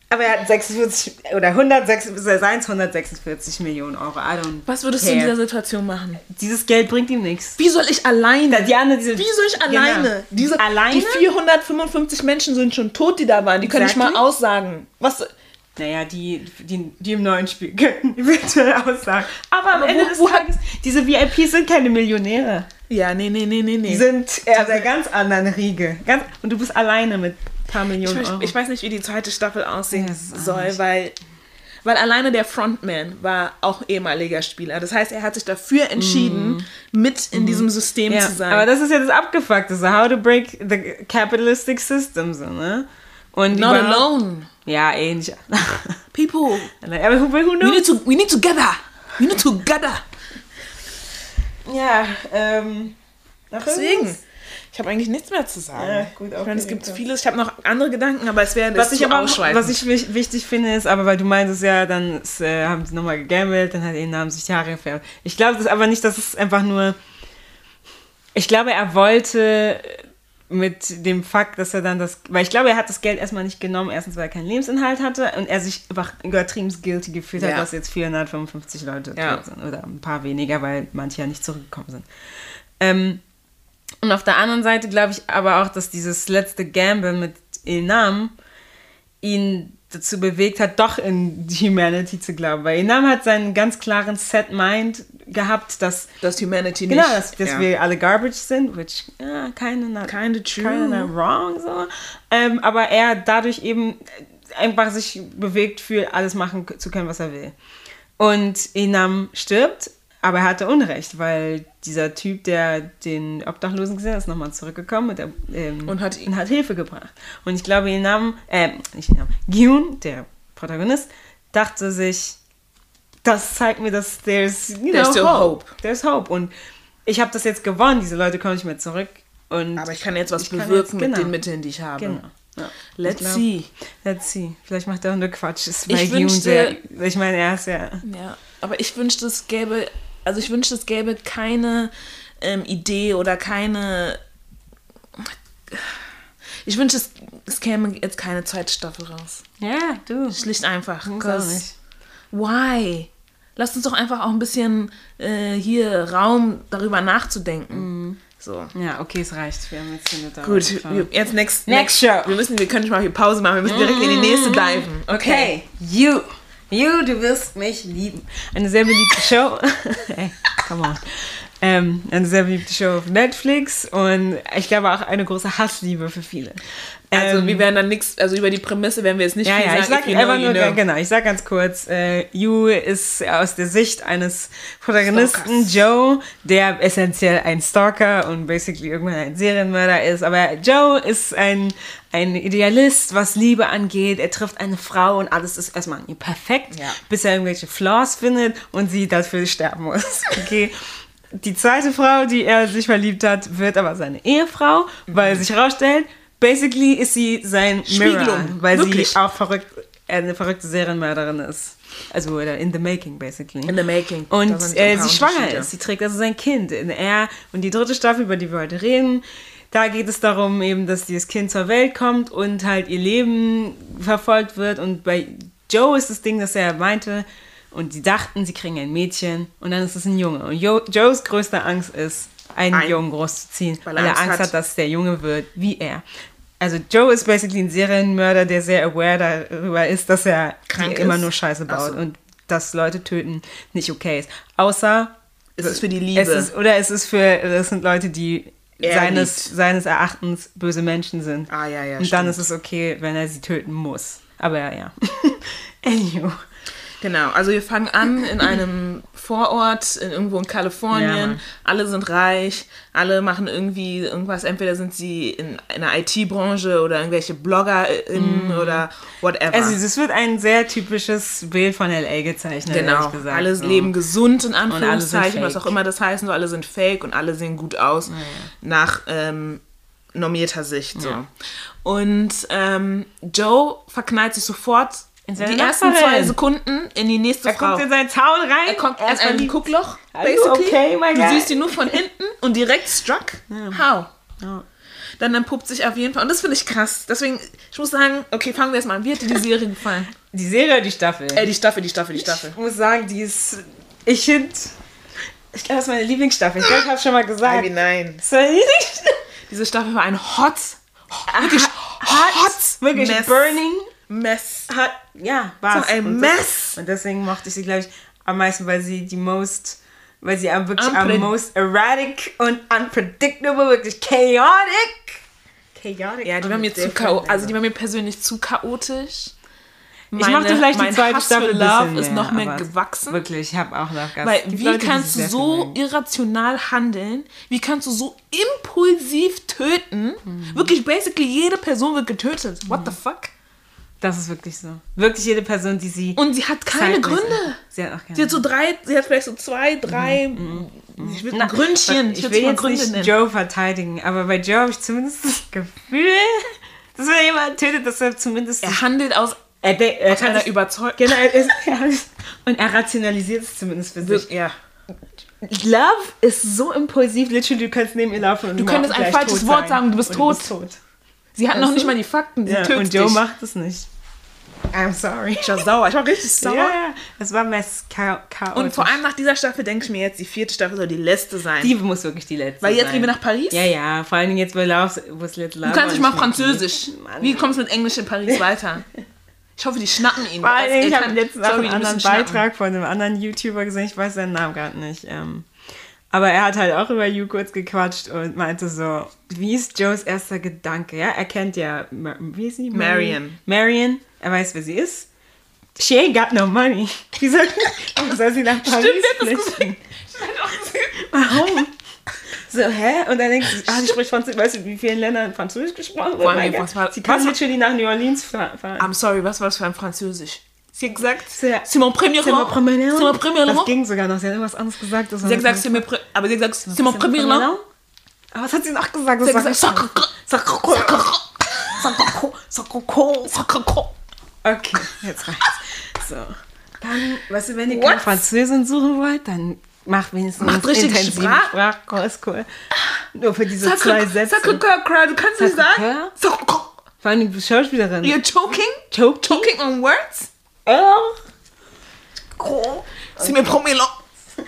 aber er hat 46 oder 106, seins 146 Millionen Euro. I don't Was würdest du care. in dieser Situation machen? Dieses Geld bringt ihm nichts. Wie soll ich alleine? Die andere, diese, Wie soll ich alleine? Genau. Diese, alleine? Die 455 Menschen sind schon tot, die da waren. Die können nicht Exactly. mal aussagen. Was? Naja, die, die, die im neuen Spiel können eventuell aussagen. Aber am Aber Ende wo- des wo Tages, diese VIPs sind keine Millionäre. Ja, nee, nee, nee, nee, nee. Die sind eher der ganz anderen Riege. Ganz, und du bist alleine mit ein paar Ich Millionen weiß, Euro. ich weiß nicht, wie die zweite Staffel aussehen Ja, soll, weil, weil alleine der Frontman war auch ehemaliger Spieler. Das heißt, er hat sich dafür entschieden, mit in diesem System ja, zu sein. aber das ist ja das Abgefuckte, so how to break the capitalistic system, so, ne? Und Not eh nicht. People, aber who, who we knows? need, to, we need together. We need together. Ja, ähm. Deswegen. Ich habe eigentlich nichts mehr zu sagen. Ja, gut, ich meine, es gibt vieles. Ich habe noch andere Gedanken, aber es wäre Was ich aber was ich wich- wichtig finde, ist, aber weil du meintest ja, dann ist, äh, haben sie nochmal gegambelt, dann hat er haben sich die Haare gefärbt. Ich glaube das aber nicht, dass es einfach nur. Ich glaube, er wollte mit dem Fakt, dass er dann das. Weil ich glaube, er hat das Geld erstmal nicht genommen, erstens, weil er keinen Lebensinhalt hatte und er sich einfach übertrieben guilty gefühlt hat, Ja. dass jetzt 455 Leute Ja. tot sind. Oder ein paar weniger, weil manche ja nicht zurückgekommen sind. Ähm, und auf der anderen Seite glaube ich aber auch, dass dieses letzte Gamble mit Ilnam ihn dazu bewegt hat, doch in die Humanity zu glauben. Weil Ilnam hat seinen ganz klaren Set-Mind gehabt, dass, dass Humanity genau, nicht. dass, dass ja. wir alle garbage sind, which ja, keine not, Kinda true. kinda wrong, so. Ähm, aber er dadurch eben einfach sich bewegt, für alles machen zu können, was er will. Und Inam stirbt, aber er hatte Unrecht, weil dieser Typ, der den Obdachlosen gesehen hat, ist nochmal zurückgekommen und, der, ähm, Und hat- und hat Hilfe gebracht. Und ich glaube, Inam, äh, nicht Inam, Gyun, der Protagonist, dachte sich, das zeigt mir, dass there's, you There's know, still hope. There's hope. Und ich habe das jetzt gewonnen, diese Leute kommen nicht mehr zurück. Und Aber ich kann jetzt was bewirken jetzt- genau. mit den Mitteln, die ich habe. Genau. Ja. Let's glaub- see. Let's see. Vielleicht macht er auch nur Quatsch. Ist Ich wünschte- sehr, ich meine, er ist ja. Ja, aber ich wünschte, es gäbe, also ich wünschte, es gäbe keine ähm, Idee oder keine. Ich wünschte, es, es käme jetzt keine zweite Staffel raus. Ja, du. Schlicht einfach. Why? Lasst uns doch einfach auch ein bisschen äh, hier Raum darüber nachzudenken. So. Ja, okay, es reicht. Wir haben jetzt eine Dauer. Gut, wir, jetzt next, Next show. Wir müssen, wir können nicht mal hier Pause machen. Wir müssen direkt in die nächste diven. Okay, you. You, du wirst mich lieben. Eine sehr beliebte Show. hey, come on. Ähm, eine sehr beliebte Show auf Netflix und ich glaube auch eine große Hassliebe für viele. Also Ähm, wir werden dann nichts, also über die Prämisse werden wir jetzt nicht Ja, viel ja, ich sagen. sag If you know, einfach nur, know. genau, ich sag ganz kurz, äh, You ist aus der Sicht eines Protagonisten, Stalkers. Joe, der essentiell ein Stalker und basically irgendwann ein Serienmörder ist, aber Joe ist ein, ein Idealist, was Liebe angeht, er trifft eine Frau und alles ist erstmal an ihm perfekt, Ja. bis er irgendwelche Flaws findet und sie dafür sterben muss, okay. Die zweite Frau, die er sich verliebt hat, wird aber seine Ehefrau, weil sich herausstellt, basically ist sie sein Mirror, Spiegelung, weil wirklich. sie auch verrückt, eine verrückte Serienmörderin ist. Also in the making basically. In the making. Und äh, sie schwanger ist. Sie trägt also sein Kind. In er und die dritte Staffel, über die wir heute reden, da geht es darum eben, dass dieses Kind zur Welt kommt und halt ihr Leben verfolgt wird. Und bei Joe ist das Ding, dass er meinte, und sie dachten, sie kriegen ein Mädchen und dann ist es ein Junge. Und jo Joes größte Angst ist, einen Ein- Jungen großzuziehen, weil weil er Angst Angst hat. hat, dass der Junge wird wie er. Also Joe ist basically ein Serienmörder, der sehr aware darüber ist, dass er Krank immer nur Scheiße baut. so. Und dass Leute töten nicht okay ist. Außer Es ist für die Liebe. es ist, oder es ist für, es sind Leute, die Er seines, liebt. seines Erachtens böse Menschen sind. Ah, ja, ja, Und dann stimmt. ist es okay, wenn er sie töten muss. Aber ja, ja. Anywho. Genau, also wir fangen an in einem Vorort, in, irgendwo in Ja, Kalifornien. Mann. alle sind reich, alle machen irgendwie irgendwas. Entweder sind sie in, in der IT-Branche oder irgendwelche BloggerInnen oder whatever. Also es wird ein sehr typisches Bild von L.A. gezeichnet, genau, ehrlich gesagt. alle so. leben gesund in Anführungszeichen, was auch immer das heißt. So, alle sind fake und alle sehen gut aus nach ähm, normierter Sicht. So. Ja. Und ähm, Joe verknallt sich sofort In seine die ersten Nachbarin. zwei Sekunden in die nächste Er Frau. kommt in sein Zaun rein. Er kommt er in ein verliebt. Guckloch, basically. okay, my du guy? siehst ihn nur von hinten und direkt struck. How? Ja. Dann entpuppt sich auf jeden Fall, und das finde ich krass. Deswegen, ich muss sagen, okay, fangen wir erstmal an. Wie hat dir die Serie gefallen? Die Serie oder die Staffel? Äh, die Staffel, die Staffel, die Staffel. Ich muss sagen, die ist. Ich finde. Ich glaube, das ist meine Lieblingsstaffel. Ich glaube, ich habe schon mal gesagt. nein. Das ist meine Lieblingsstaffel. Diese Staffel war ein hot, wirklich hot, Wirklich Mess. burning. Mess. Hat, ja, war So ein Mess. Und deswegen mochte ich sie, glaube ich, am meisten, weil sie die most, weil sie am wirklich Unpred- am most erratic und unpredictable, wirklich chaotic. Chaotic. Ja, die war mir zu chaotisch. Also die war mir persönlich zu chaotisch. ich mochte vielleicht die zweite Hass Staffel Love bisschen ist noch mehr gewachsen. Wirklich, ich habe auch noch Gas. Weil wie Leute, kannst du so viel mögen. irrational handeln? Wie kannst du so impulsiv töten? Wirklich, basically jede Person wird getötet. What the fuck? Das ist wirklich so. Wirklich jede Person, die sie. Und sie hat keine Gründe. Sie hat auch keine Sie hat so drei, sie hat vielleicht so zwei, drei, ich will ein Gründchen. Ich würd's will jetzt Gründe nicht nennen. Joe verteidigen, aber bei Joe habe ich zumindest das Gefühl, dass wenn jemand tötet, dass er zumindest. Er handelt aus er, er kann einer Überzeugung. Genau, er ist, und er rationalisiert es zumindest für sich. Ja. Love ist so impulsiv, literally, du kannst neben ihr laufen und Du könntest ein falsches Wort sein. sagen, du bist tot. tot. Sie hat noch du? nicht mal die Fakten. Sie Ja, und Joe dich. macht es nicht. I'm sorry. Ich war sauer. Ich war richtig sauer. Ja, es war mess cha chaotisch. Und vor allem nach dieser Staffel denke ich mir jetzt, die vierte Staffel soll die letzte sein. die muss wirklich die letzte Weil jetzt sein. gehen wir nach Paris. Ja, ja, vor allen Dingen jetzt wo es Little Love Du kannst nicht mal Französisch. Mann. Wie kommst du mit Englisch in Paris weiter? Ich hoffe, die schnappen ihn. Vor Dingen, ich habe letztens einen anderen müssen schnappen. Beitrag von einem anderen YouTuber gesehen, ich weiß seinen Namen gerade nicht. Ähm, aber er hat halt auch über You kurz gequatscht und meinte so, wie ist Joes erster Gedanke? Ja, er kennt ja, wie ist sie? Marion. Marion, er weiß, wer sie ist. She ain't got no money. Wie soll, warum soll sie nach Paris Stimmt, das flüchten? Warum? So, hä? Und dann denkst du, ah, sie spricht Französisch. Weißt du, wie vielen Ländern Französisch gesprochen wird? Vor allem, was war- sie kann literally nach New Orleans fahren. I'm sorry, was war das für ein Französisch? Sie hat gesagt, C'est- mon premier C'est mon premier nom. C'est mon premier Das roman. ging sogar noch. Sie hat irgendwas anderes gesagt. Das Sie hat gesagt, c'est mon, aber sie hat gesagt, c'est mon premier roman. Aber was hat sie noch gesagt? Das Sie hat gesagt, Sacre- Sacre- Sacre- Okay, jetzt reicht's. So. Dann, weißt du, wenn ihr What? kein Französin suchen wollt, dann macht wenigstens Macht richtig intensiven Sprach- Sprachkurs. Cool. Nur für diese zwei Sätze. Cry, du kannst nicht sagen. Vor allem die Schauspielerin. You're choking? Choking? Choking on words? Oh. C'est mon premier roman.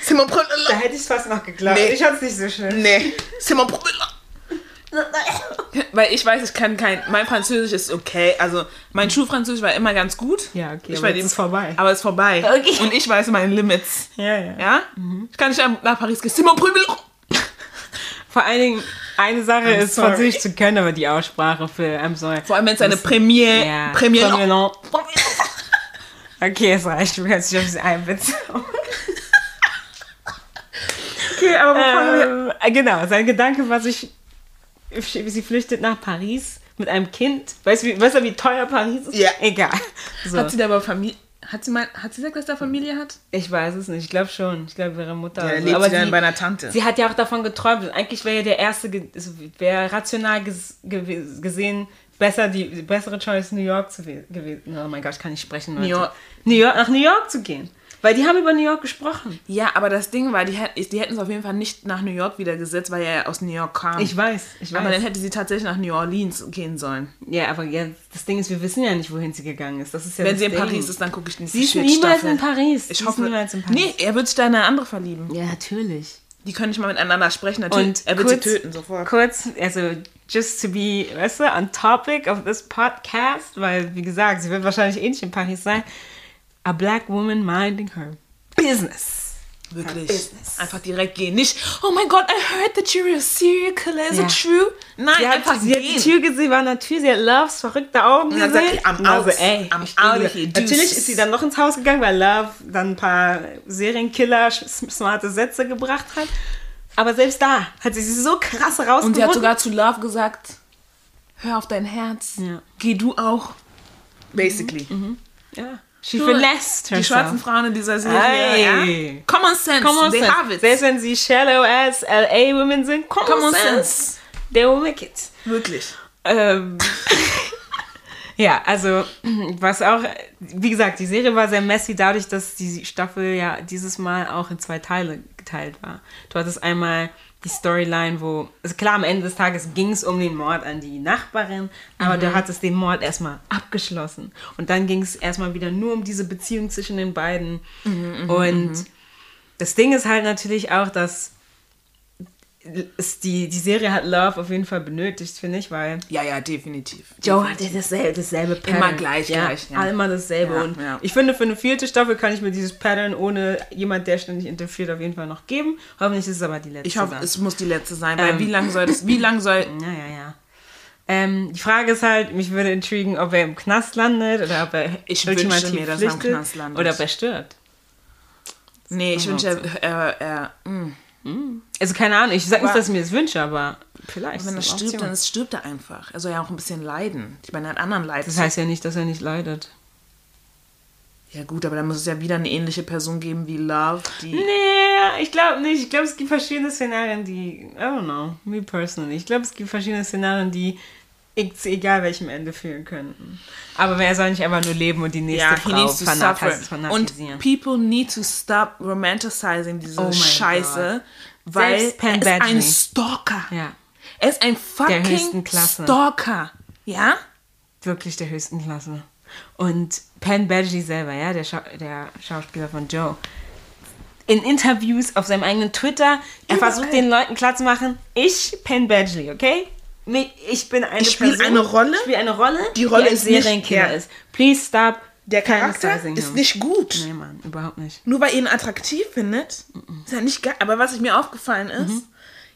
C'est mon premier Da roman. hätte ich es fast noch geglaubt. Nee. Ich fand's nicht so schön. Nee, c'est mon premier roman. Weil ich weiß, ich kann kein. Mein Französisch ist okay. Also, mein Schulfranzösisch war immer ganz gut. Ja, okay, Ich aber ist vorbei. Aber es ist vorbei. Okay. Und ich weiß meine Limits. Ja, ja. Ja? Ich kann nicht nach Paris gehen. C'est mon premier roman. Vor allen Dingen, eine Sache I'm ist, sorry. Französisch zu können, aber die Aussprache für I'm sorry. Vor allem, wenn es eine Premiere. Ja, Premiere. Okay, es reicht. Du kannst dich auf sie einbeziehen. Okay, aber bevor ähm, genau, sein Gedanke war sich, sie flüchtet nach Paris mit einem Kind. Weißt du, wie, weißt du, wie teuer Paris ist? Ja. Egal. So. Hat sie da aber Familie. Hat sie, mal, hat sie gesagt, dass da Familie hat? ich weiß es nicht. Ich glaube schon. Ich glaube, ihre Mutter. Ja, so. lebt Aber sie dann sie, bei einer Tante. sie hat ja auch davon geträumt. Eigentlich wäre ja der erste, also wäre rational ges gesehen besser die, die bessere Choice New York zu we- gewesen. Oh mein Gott, ich kann nicht sprechen. Leute. New York. New York, nach New York zu gehen. Weil die haben über New York gesprochen. Ja, aber das Ding war, die, die hätten es auf jeden Fall nicht nach New York wieder gesetzt, weil er aus New York kam. Ich weiß, ich weiß. aber dann hätte sie tatsächlich nach New Orleans gehen sollen. ja, aber ja, das Ding ist, wir wissen ja nicht, wohin sie gegangen ist. Das ist ja Wenn das sie in Ding. Paris ist, dann gucke ich nicht Sie ist niemals in Paris. Ich Sie hoffe, ist niemals in Paris. Nee, er wird sich da in eine andere verlieben. Ja, natürlich. Die können nicht mal miteinander sprechen. Natürlich, Und er wird kurz, sie töten sofort. Kurz, also just to be, weißt du, on topic of this podcast, weil, wie gesagt, sie wird wahrscheinlich eh nicht in Paris sein. A black woman minding her business. Wirklich. Business. Einfach direkt gehen. Nicht, oh mein Gott, I heard that you're a serial killer. Is Ja. it true? Nein, Sie hat, einfach sie hat die gehen. Tür gesehen, war natürlich, sie hat Loves verrückte Augen Und gesehen. sagt sie, I'm Also, out. ey, I'm out of here. Natürlich ist sie dann noch ins Haus gegangen, weil Love dann ein paar Serienkiller, smarte Sätze gebracht hat. Aber selbst da hat sie sich so krass rausgefunden. Und sie hat sogar zu Love gesagt, hör auf dein Herz. Ja. Geh du auch. Basically. ja. She finessed Die herself. schwarzen Frauen in dieser Serie. Ey. Ja? Common sense. Common They sense. have it. Selbst wenn sie shallow ass LA Women sind, common, Common sense. sense. They will make it. Wirklich. Ähm, ja, also was auch, wie gesagt, die Serie war sehr messy dadurch, dass die Staffel ja dieses Mal auch in zwei Teile geteilt war. Du hattest einmal die Storyline, wo, also klar, am Ende des Tages ging es um den Mord an die Nachbarin, aber du hattest den Mord erstmal abgeschlossen. Und dann ging es erstmal wieder nur um diese Beziehung zwischen den beiden. Und das Ding ist halt natürlich auch, dass es die, die Serie hat Love auf jeden Fall benötigt, finde ich, weil Ja, ja, definitiv. Joe hatte dasselbe, dasselbe Pattern. Immer gleich, ja, gleich, ja. Immer dasselbe. Ja, und ja. ich finde, für eine vierte Staffel kann ich mir dieses Pattern ohne jemand, der ständig interferiert, auf jeden Fall noch geben. Hoffentlich ist es aber die letzte. Ich hoffe, dann. es muss die letzte sein, weil Ähm. wie lange soll das, wie lange soll, Ja, ja, ja. Ähm, die Frage ist halt, mich würde intrigen, ob er im Knast landet oder ob er Ich wünsche mir, dass er im Knast landet. Oder ob er stirbt. nee, ich Oh, wünsche, er, er, er mm. Also keine Ahnung, ich sage nicht, dass ich mir das wünsche, aber vielleicht. wenn er stirbt, dann ist, stirbt er einfach. Er soll ja auch ein bisschen leiden. Ich meine, er hat anderen Leid. Das heißt ja nicht, dass er nicht leidet. ja gut, aber dann muss es ja wieder eine ähnliche Person geben wie Love, die... Nee, ich glaube nicht. Ich glaube, es gibt verschiedene Szenarien, die. I don't know. Me personally. Ich glaube, es gibt verschiedene Szenarien, die egal welchem Ende führen könnten. Aber er soll nicht einfach nur leben und die nächste Ja, Frau needs to fanat suffer. Und fanatisieren. people need to stop romanticizing diese Oh Scheiße, weil Selbst Penn er ist ein. Stalker. ja, Er ist ein höchsten fucking Klasse. Stalker. Ja? wirklich der höchsten Klasse. Und Penn Badgley selber, ja, der, Schau der Schauspieler von Joe. In Interviews auf seinem eigenen Twitter, er Überall. versucht den Leuten klarzumachen, ich, Penn Badgley, okay? Mi- Ich bin eine Ich spiele eine Rolle. Ich spiele eine Rolle, Die Rolle ein ist nicht- Serienkiller ja. ist. Please stop. Der Charakter ist nicht gut. Nee, Mann, überhaupt nicht. Nur weil ihr ihn attraktiv findet, ist ja nicht geil. Aber was ich mir aufgefallen ist,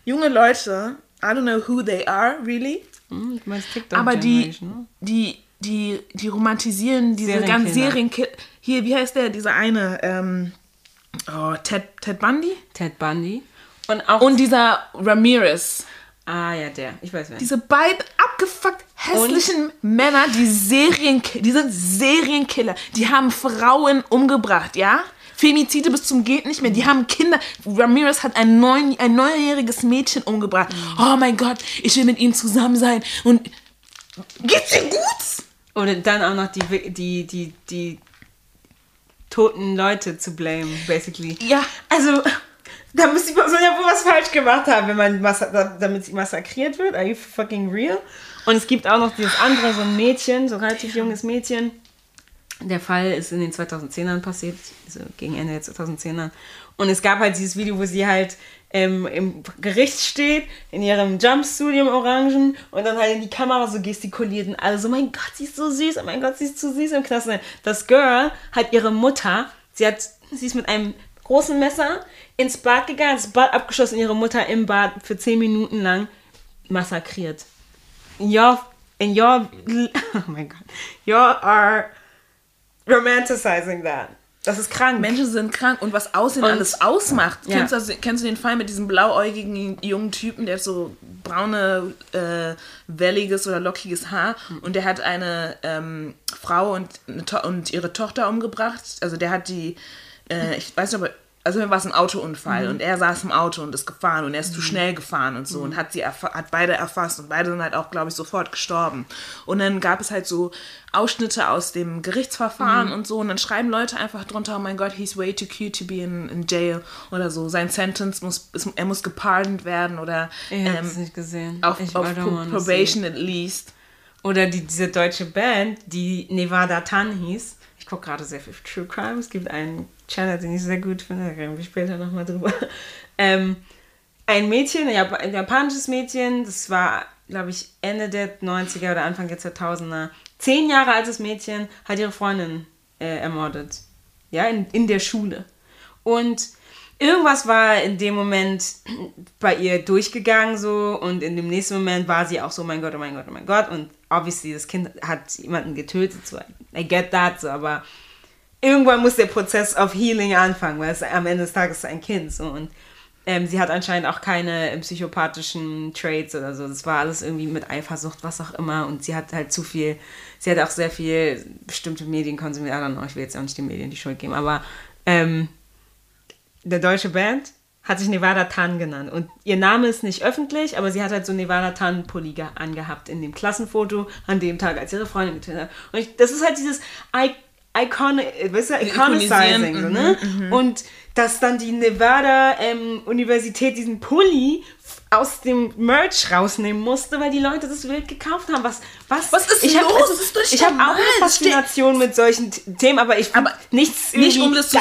junge Leute, I don't know who they are, really, Hm, du meinst TikTok aber die, ne? die, die, die romantisieren diese Serienkiller. ganzen Serienkiller. Hier, wie heißt der, dieser eine, ähm, oh, Ted, Ted Bundy? Ted Bundy. Und auch. Und dieser Ramirez. Ah, ja, der. Ich weiß wer. Diese beiden abgefuckt hässlichen Männer, die Serienkiller, die sind Serienkiller. Die haben Frauen umgebracht, ja? Femizide bis zum geht nicht mehr. Die haben Kinder. Ramirez hat ein, neun, ein neunjähriges Mädchen umgebracht. Oh mein Gott, ich will mit ihm zusammen sein. Und geht's dir gut? Und dann auch noch die, die, die, die toten Leute zu blame, basically. Ja. Also, da muss die Person ja wohl was falsch gemacht haben, wenn man damit sie massakriert wird. Are you fucking real? Und es gibt auch noch dieses andere, so ein Mädchen, so ein relativ junges Mädchen. Der Fall ist in den 2010ern passiert, also gegen Ende der 2010er. Und es gab halt dieses Video, wo sie halt ähm, im Gericht steht, in ihrem Jumpsuit, im Orangen, und dann halt in die Kamera so gestikuliert und alle so, mein Gott, sie ist so süß, oh mein Gott, sie ist zu süß im Knast. Das Girl hat ihre Mutter, sie hat, sie ist mit einem großen Messer ins Bad gegangen, das Bad abgeschossen, ihre Mutter im Bad für 10 Minuten lang massakriert. In your, in your, oh mein Gott, you are romanticizing that. Das ist krank. Menschen sind krank und was Aussehen Und- alles ausmacht. Ja. Kennst, du, kennst du den Fall mit diesem blauäugigen jungen Typen, der hat so braune, äh, welliges oder lockiges Haar und der hat eine ähm, Frau und, eine und ihre Tochter umgebracht. Also der hat die, äh, ich weiß nicht, ob er, also mir war es ein Autounfall und er saß im Auto und ist gefahren und er ist zu schnell gefahren und so und hat sie hat beide erfasst und beide sind halt auch, glaube ich, sofort gestorben. Und dann gab es halt so Ausschnitte aus dem Gerichtsverfahren und so und dann schreiben Leute einfach drunter, oh mein Gott, he's way too cute to be in, in jail oder so. Sein Sentence muss, ist, er muss gepardoned werden oder Ich hab's ähm, nicht gesehen. auf, ich auf Pro. Probation at least. Oder die, diese deutsche Band, die Nevada Tan hieß. Gucke gerade sehr viel True Crime. Es gibt einen Channel, den ich sehr gut finde. Da reden wir später nochmal drüber. Ähm, ein Mädchen, ein japanisches Mädchen, das war, glaube ich, Ende der 90er oder Anfang der 2000er. Zehn Jahre altes Mädchen hat ihre Freundin äh, ermordet. Ja, in, in der Schule. Und irgendwas war in dem Moment bei ihr durchgegangen so und in dem nächsten Moment war sie auch so, mein Gott, oh mein Gott, oh mein Gott. Und obviously, das Kind hat jemanden getötet, so, I get that, so, aber irgendwann muss der Prozess of Healing anfangen, weil es am Ende des Tages ein Kind so und ähm, sie hat anscheinend auch keine psychopathischen Traits oder so. Das war alles irgendwie mit Eifersucht, was auch immer. Und sie hat halt zu viel, sie hat auch sehr viel bestimmte Medien konsumiert. Ich will jetzt auch nicht den Medien die Schuld geben, aber ähm, der deutsche Band hat sich Nevada Tan genannt. Und ihr Name ist nicht öffentlich, aber sie hat halt so Nevada Tan Pulli angehabt in dem Klassenfoto an dem Tag, als ihre Freundin getötet hat. Und ich, das ist halt dieses I Icon, weißt du, Iconicizing, so, ne? Mhm, und dass dann die Nevada ähm, Universität diesen Pulli aus dem Merch rausnehmen musste, weil die Leute das wild gekauft haben. Was, was, was ist ich los? Hab, also, ich habe auch eine Faszination mit solchen Themen, aber ich aber nichts nicht um das zu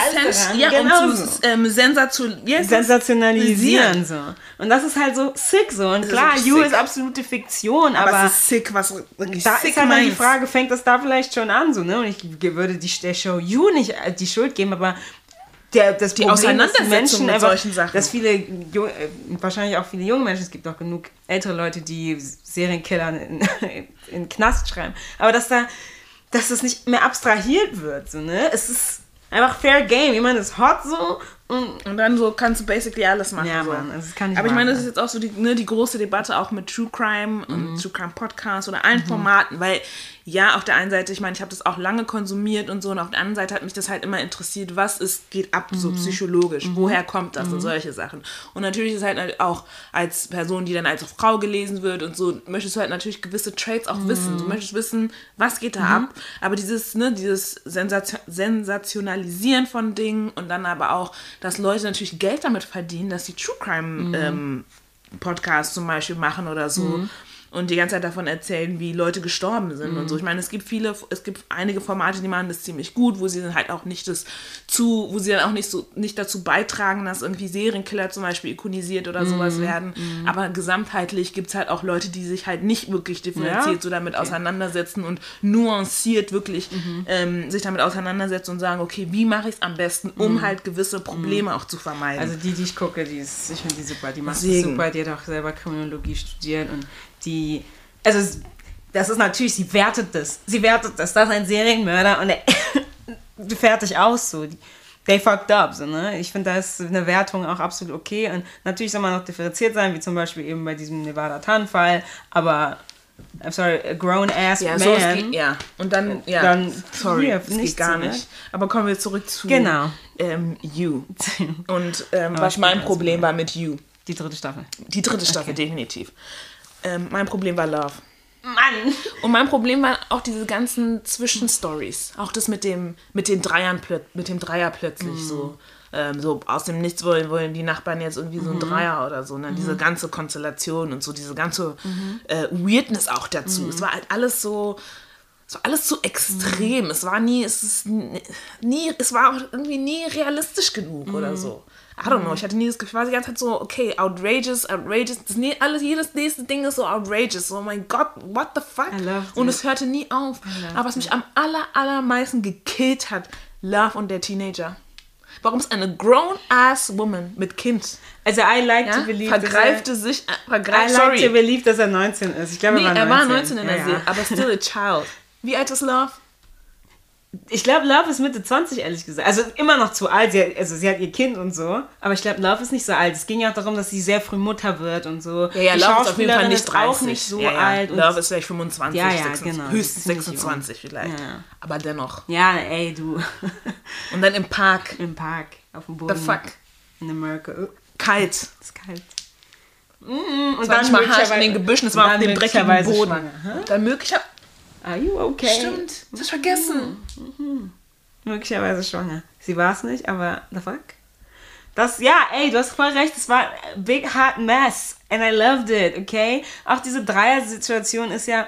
ja, genau um zu ähm, sensationalisieren so. Und das ist halt so sick so. Und klar, You ist absolute Fiktion, aber, aber ist sick, was wirklich da sick ist halt die Frage, fängt das da vielleicht schon an so, ne? Und ich würde die, der Show You nicht äh, die Schuld geben, aber der, das die Problem, Auseinandersetzung Menschen mit solchen Sachen. Dass viele, äh, wahrscheinlich auch viele junge Menschen, es gibt auch genug ältere Leute, die Serienkiller in, in, Knast schreiben. Aber dass da, dass das nicht mehr abstrahiert wird, so, ne? Es ist einfach fair game. Jemand ist hot so und, und dann so kannst du basically alles machen. Ja, so. Mann, das kann ich Aber ich meine, das ist jetzt auch so die, ne, die große Debatte auch mit True Crime und mhm. True Crime Podcasts oder allen mhm. Formaten, weil ja, auf der einen Seite, ich meine, ich habe das auch lange konsumiert und so, und auf der anderen Seite hat mich das halt immer interessiert, was ist, geht ab, so mhm. psychologisch, mhm. woher kommt das und mhm. solche Sachen. Und natürlich ist halt auch als Person, die dann als Frau gelesen wird und so, möchtest du halt natürlich gewisse Traits auch wissen. Du mhm. möchtest wissen, was geht da ab, aber dieses, ne, dieses Sensation Sensationalisieren von Dingen und dann aber auch, dass Leute natürlich Geld damit verdienen, dass sie True Crime ähm, Podcasts zum Beispiel machen oder so und die ganze Zeit davon erzählen, wie Leute gestorben sind mhm. und so. Mhm. Ich meine, es gibt viele, es gibt einige Formate, die machen das ziemlich gut, wo sie dann halt auch nicht das zu, wo sie dann auch nicht so nicht dazu beitragen, dass irgendwie Serienkiller zum Beispiel ikonisiert oder mhm. sowas werden. Mhm. Aber gesamtheitlich gibt es halt auch Leute, die sich halt nicht wirklich differenziert ja? so damit okay. auseinandersetzen und nuanciert wirklich mhm. ähm, sich damit auseinandersetzen und sagen, okay, wie mache ich es am besten, um mhm. halt gewisse Probleme auch zu vermeiden. Also die, die ich gucke, die ist, ich finde die super, die macht das super, die hat auch selber Kriminologie studiert und die, also das ist natürlich, sie wertet das. Sie wertet das. Das ist ein Serienmörder und er fertig aus so. They fucked up, so, ne? Ich finde, da ist eine Wertung auch absolut okay. Und natürlich soll man noch differenziert sein, wie zum Beispiel eben bei diesem Nevada Tan-Fall, aber I'm sorry, a grown ass ja, man. So geht, ja, und dann, ja, dann, sorry, das geht gar so, nicht. Ne? Aber kommen wir zurück zu genau. ähm, You. Und ähm, was mein Problem war mit You. Die dritte Staffel. Die dritte Staffel, okay. definitiv. Ähm, mein Problem war Love. Mann! Und mein Problem waren auch diese ganzen Zwischenstories. Auch das mit dem, mit den Dreiern, mit dem Dreier plötzlich mm. so. Ähm, so aus dem Nichts wollen, wollen die Nachbarn jetzt irgendwie so ein mhm. Dreier oder so. Ne? Diese mhm. ganze Konstellation und so, diese ganze mhm. äh, Weirdness auch dazu. Mhm. Es war halt alles so. Es war alles so extrem. Mhm. Es war nie, es ist nie, es war auch irgendwie nie realistisch genug oder mhm. so. I don't know, ich hatte nie das Gefühl, ich war die ganze Zeit so, okay, outrageous, outrageous, das, alles, jedes nächste Ding ist so outrageous, oh mein Gott, what the fuck? Und es hörte nie auf. Aber was mich am aller, allermeisten gekillt hat, Love und der Teenager. Warum ist eine grown-ass woman mit Kind? Also, I like ja? to believe. Vergreifte er, sich. Äh, vergreif, I like sorry. to believe, dass er 19 ist. Ich glaube, nee, er war 19. Er war 19 in der ja, Serie, aber still a child. Wie alt ist Love? Ich glaube, Love ist Mitte 20, ehrlich gesagt. Also immer noch zu alt. Sie hat, also sie hat ihr Kind und so. Aber ich glaube, Love ist nicht so alt. Es ging ja auch darum, dass sie sehr früh Mutter wird und so. Ja, ja, Die Love ist auf jeden Fall nicht 30. auch nicht so ja, ja. alt. Love ist vielleicht 25, ja, ja, 26, genau. höchstens 26 vielleicht. Ja. Aber dennoch. Ja, ey, du. und dann im Park. Im Park, auf dem Boden. The fuck? In America. Kalt. Es ist kalt. Mm, und dann mal hart in den Gebüschen, es war auf dem dreckigen Boden. Schwanger, Dann möglicherweise. Are you okay? Stimmt, das hast vergessen. Mhm. Mhm möglicherweise schwanger. Sie war es nicht, aber the fuck? Das, ja, ey, du hast voll recht, es war a big hot mess and I loved it, okay? Auch diese Dreier-Situation ist ja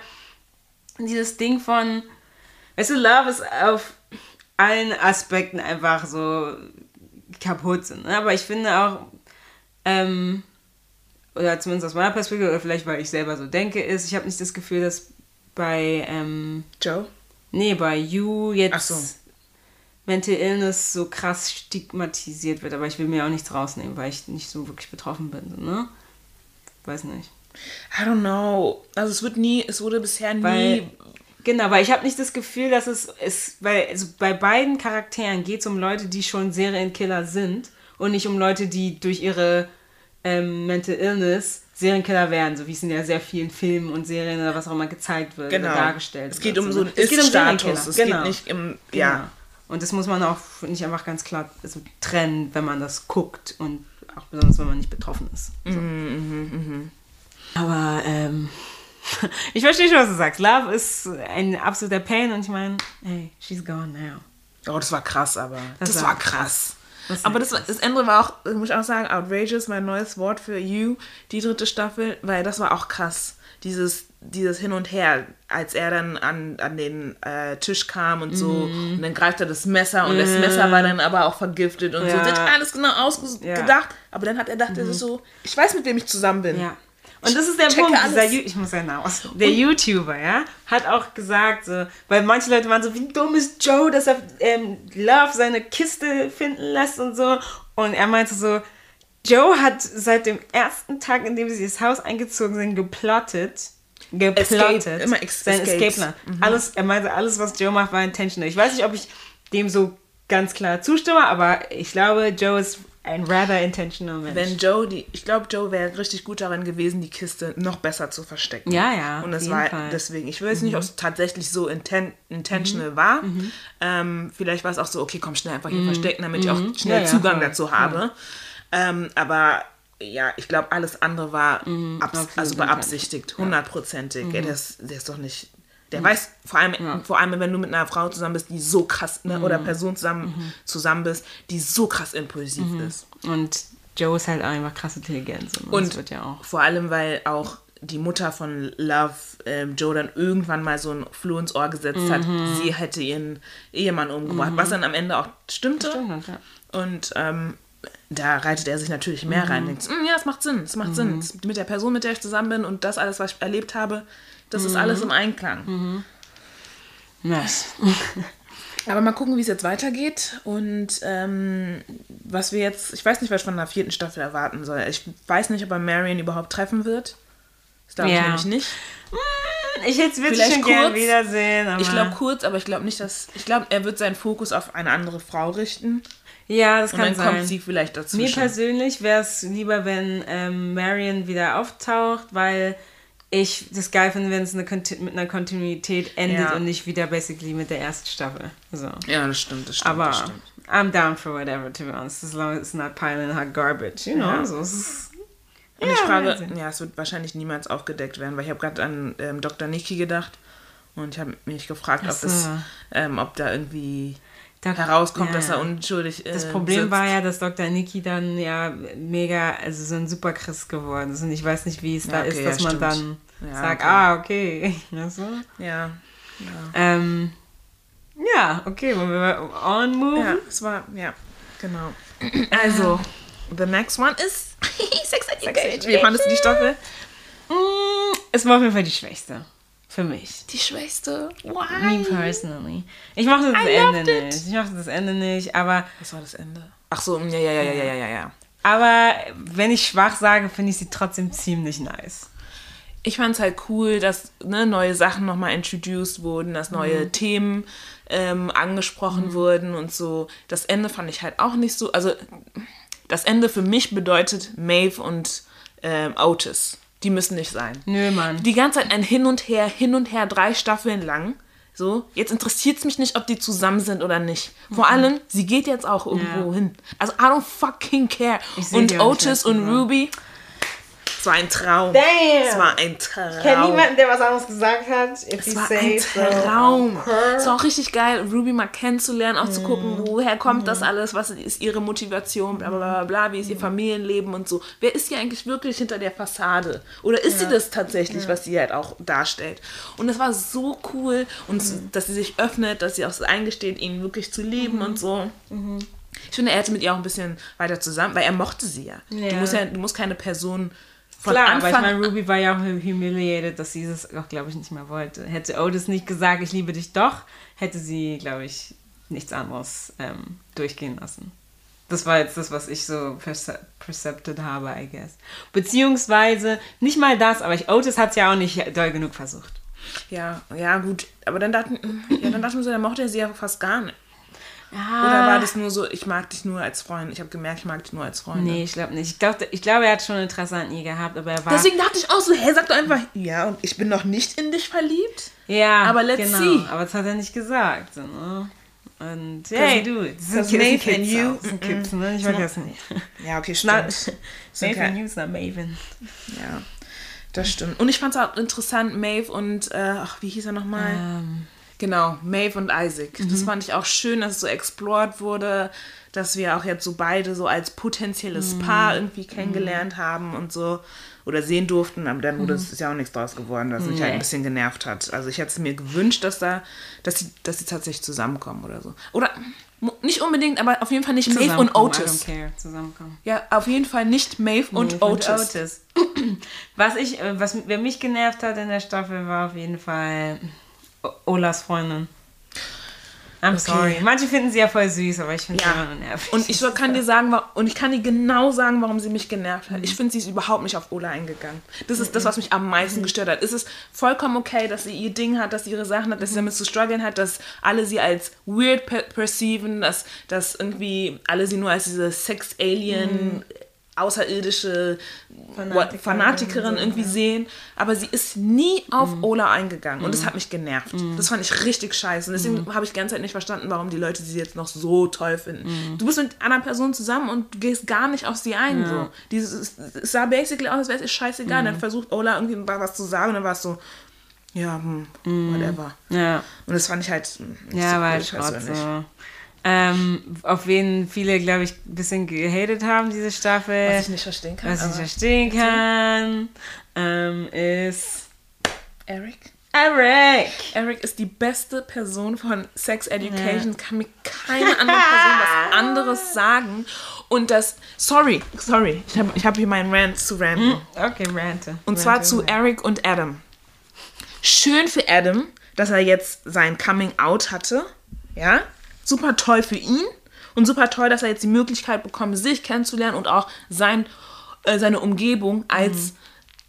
dieses Ding von, weißt du, Love ist auf allen Aspekten einfach so kaputt. Ne? Aber ich finde auch, ähm, oder zumindest aus meiner Perspektive, oder vielleicht weil ich selber so denke, ist, ich habe nicht das Gefühl, dass bei ähm, Joe? Nee, bei You jetzt so Mental Illness so krass stigmatisiert wird. Aber ich will mir auch nichts rausnehmen, weil ich nicht so wirklich betroffen bin. Ne? Weiß nicht. I don't know. Also es wird nie, es wurde bisher nie. Weil, genau, weil ich habe nicht das Gefühl, dass es ist, weil also bei beiden Charakteren geht es um Leute, die schon Serienkiller sind und nicht um Leute, die durch ihre ähm, Mental Illness Serienkiller werden, so wie es in ja sehr vielen Filmen und Serien oder was auch immer gezeigt wird genau. dargestellt Es geht wird. um so einen Es geht um Ist-Status. Serienkiller, Es genau. geht nicht im. Genau. Ja. Und das muss man auch nicht einfach ganz klar so trennen, wenn man das guckt und auch besonders, wenn man nicht betroffen ist. So. Aber ähm, ich verstehe schon, was du sagst. Love ist ein absoluter Pain und ich meine, hey, she's gone now. Oh, das war krass, aber. Das, Das war war krass. Das aber das, das Ende war auch, muss ich auch sagen, outrageous, mein neues Wort für You, die dritte Staffel, weil das war auch krass. Dieses, dieses Hin und Her, als er dann an, an den äh, Tisch kam und so, Mhm. und dann greift er das Messer und das Messer war dann aber auch vergiftet und so. Ja. Sie hat alles genau ausgedacht, Ja. aber dann hat er gedacht, das ist so, ich weiß, mit wem ich zusammen bin. Ja. Und das ist der Punkt, ich muss ja Namen aus. Der YouTuber, ja, hat auch gesagt, so, weil manche Leute waren so, wie dumm ist Joe, dass er ähm, Love seine Kiste finden lässt und so. Und er meinte so, Joe hat seit dem ersten Tag, in dem sie ins Haus eingezogen sind, geplottet. Geplottet. Escape, immer ex- sein Escapes. Escape-Plan. Alles, er meinte, alles, was Joe macht, war intentional. Ich weiß nicht, ob ich dem so ganz klar zustimme, aber ich glaube, Joe ist ein rather intentional Mensch. Wenn Joe, die, ich glaube, Joe wäre richtig gut darin gewesen, die Kiste noch besser zu verstecken. Ja, ja, Und jeden war Fall. Mhm. deswegen, ich weiß nicht, ob es tatsächlich so inten intentional war. Ähm, vielleicht war es auch so, okay, komm schnell einfach hier verstecken, damit ich auch schnell Mhm. Ja, ja, Zugang voll. dazu habe. Ähm, aber ja, ich glaube, alles andere war Mhm, also beabsichtigt, hundertprozentig. Mhm. Ja, der, ist, der ist doch nicht. Der weiß, vor allem, vor allem, wenn du mit einer Frau zusammen bist, die so krass, ne, Mhm. oder Person zusammen, zusammen bist, die so krass impulsiv Mhm. ist. Und Joe ist halt einfach krass Intelligenz. Und, Und das wird ja auch. vor allem, weil auch die Mutter von Love ähm, Joe dann irgendwann mal so ein Floh ins Ohr gesetzt hat, Mhm. sie hätte ihren Ehemann umgebracht, was dann am Ende auch stimmte. Stimmt, ja. Und ähm, da reitet er sich natürlich mehr Mhm. rein. Denkt, "Mm, ja, es macht Sinn, es macht Sinn. Mit der Person, mit der ich zusammen bin und das alles, was ich erlebt habe, das ist Mhm. alles im Einklang. Nice. Aber mal gucken, wie es jetzt weitergeht und ähm, was wir jetzt, ich weiß nicht, was ich von der vierten Staffel erwarten soll. Ich weiß nicht, ob er Marion überhaupt treffen wird. Das glaube ich Ja. nämlich nicht. Ich hätte es wirklich Vielleicht schon gerne wiedersehen. Aber Ich glaube kurz, aber ich glaube nicht, dass. Ich glaube, er wird seinen Fokus auf eine andere Frau richten. ja, das Und kann dann sein. kommt sie vielleicht Mir dazwischen. persönlich wäre es lieber, wenn ähm, Marion wieder auftaucht, weil ich das geil finde, wenn es eine mit einer Kontinuität endet Ja. und nicht wieder basically mit der ersten Staffel. So. ja, das stimmt, das stimmt. Aber das stimmt. I'm down for whatever, to be honest, as long as it's not piling hot garbage, you know? Ja. So, es ist, Und ich Ja, frage, mal sehen. ja, es wird wahrscheinlich niemals aufgedeckt werden, weil ich habe gerade an ähm, Dr. Niki gedacht und ich habe mich gefragt, Ach ob, es, so. ähm, ob da irgendwie Da- herauskommt, ja. dass er unschuldig ist. Das Problem war ja, dass Dr. Niki dann ja mega, also so ein Superchrist geworden ist. Und ich weiß nicht, wie es da Ja, okay, ist, dass ja, man stimmt. dann sagt, okay. ah, okay. Weißt du? Ja, Ähm, ja, okay, wollen wir on move? ja, es war, ja, genau. Also, the next one is Sex Education. Wie fandest du die Staffel? Mm, es war auf jeden Fall die schwächste. Für mich. Die schwächste. Me Why? personally. Ich mochte das I Ende it. nicht. Ich mochte das Ende nicht, aber, Was war das Ende? Ach so, ja, ja, ja, ja, ja, ja, ja. aber wenn ich schwach sage, finde ich sie trotzdem ziemlich nice. Ich fand es halt cool, dass ne, neue Sachen nochmal introduced wurden, dass neue Themen ähm, angesprochen wurden und so. Das Ende fand ich halt auch nicht so. Also, das Ende für mich bedeutet Maeve und ähm, Otis. Die müssen nicht sein. Nö, Mann. Die ganze Zeit ein Hin und Her, hin und her, drei Staffeln lang. So, jetzt interessiert es mich nicht, ob die zusammen sind oder nicht. Vor allem, sie geht jetzt auch irgendwo Ja. hin. Also, I don't fucking care. Und Otis und. Ruby, es war ein Traum. Damn. Es war ein Traum. Ich kenne niemanden, der was anderes gesagt hat. If Es war say ein so, Traum. okay. Es war auch richtig geil, Ruby mal kennenzulernen, auch zu Mhm. gucken, woher kommt das alles, was ist ihre Motivation, bla bla bla, bla wie ist ihr Mhm. Familienleben und so. Wer ist sie eigentlich wirklich hinter der Fassade? Oder ist sie das tatsächlich, was sie halt auch darstellt? Und es war so cool, und so, Mhm. dass sie sich öffnet, dass sie auch so eingesteht, ihn wirklich zu lieben und so. Ich finde, er hätte mit ihr auch ein bisschen weiter zusammen, weil er mochte sie ja. Du, Ja. musst ja du musst keine Person von Klar, aber Anfang ich meine, Ruby war ja auch humiliated, dass sie das auch, glaube ich, nicht mehr wollte. Hätte Otis nicht gesagt, ich liebe dich doch, hätte sie, glaube ich, nichts anderes ähm, durchgehen lassen. Das war jetzt das, was ich so perce percepted habe, I guess. Beziehungsweise, nicht mal das, aber ich, Otis hat es ja auch nicht doll genug versucht. Ja, ja, gut. Aber dann dachten, ja, dann dachten wir so, dann mochte er sie ja fast gar nicht. Ja. Oder war das nur so, ich mag dich nur als Freund? Ich habe gemerkt, ich mag dich nur als Freund. Nee, ich glaube nicht. Ich glaube, ich glaub, er hat schon Interesse an ihr gehabt, aber er war. Deswegen dachte ich auch so, hey, sag doch einfach, ja, und ich bin noch nicht in dich verliebt. ja, aber let's genau. see. Aber das hat er nicht gesagt. So, ne? Und hey, du, das sind, Because Kids, Maeve and you-. Das sind Kids, ne? Ich not- vergesse nicht. Ja, okay, stimmt. Okay. and you ist Maven. Ja, das stimmt. Und ich fand es auch interessant, Maeve und, äh, ach, wie hieß er nochmal? Ähm, Genau, Maeve und Isaac. Mhm. Das fand ich auch schön, dass es so explored wurde, dass wir auch jetzt so beide so als potenzielles Mhm. Paar irgendwie kennengelernt haben und so. Oder sehen durften, aber dann wurde Mhm. es ist ja auch nichts draus geworden, was mich halt ein bisschen genervt hat. Also ich hätte es mir gewünscht, dass da, dass sie, dass sie tatsächlich zusammenkommen oder so. Oder nicht unbedingt, aber auf jeden Fall nicht Maeve und zusammenkommen, I Otis. don't care. Zusammenkommen. Ja, auf jeden Fall nicht Maeve und Maeve Otis. Was ich, was wer mich genervt hat in der Staffel, war auf jeden Fall Olas Freundin. I'm sorry. Manche finden sie ja voll süß, aber ich finde sie Ja. immer nur nervig. Und ich kann dir sagen, und ich kann dir genau sagen, warum sie mich genervt hat. Ich finde, sie ist überhaupt nicht auf Ola eingegangen. Das ist das, was mich am meisten gestört hat. Es ist vollkommen okay, dass sie ihr Ding hat, dass sie ihre Sachen hat, dass sie damit zu strugglen hat, dass alle sie als weird per perceiven, dass, dass irgendwie alle sie nur als diese Sex-Alien, außerirdische Fanatikerin Fanatikerin, so, irgendwie sehen. Aber sie ist nie auf Ola eingegangen. Und das hat mich genervt. Das fand ich richtig scheiße. Und deswegen habe ich die ganze Zeit nicht verstanden, warum die Leute sie jetzt noch so toll finden. Du bist mit einer Person zusammen und du gehst gar nicht auf sie ein. So. Dieses, es sah basically aus, als wäre es scheißegal. Dann versucht Ola irgendwie was zu sagen und dann war es so, ja, hm, whatever. ja, Und das fand ich halt hm, nicht ja, so war cool, halt Schrott persönlich. so. Ähm, auf wen viele, glaube ich, ein bisschen gehatet haben, diese Staffel. Was ich nicht verstehen kann. Was ich aber verstehen kann, ähm, ist Eric? Eric. Eric ist die beste Person von Sex Education. Kann mir keine andere Person was anderes sagen. Und das, sorry, sorry, ich habe ich hab hier meinen Rant zu ranten. Okay, rante. Und zwar Rante. zu Eric und Adam. Schön für Adam, dass er jetzt sein Coming Out hatte. Ja, super toll für ihn. Und super toll, dass er jetzt die Möglichkeit bekommt, sich kennenzulernen und auch sein, äh, seine Umgebung als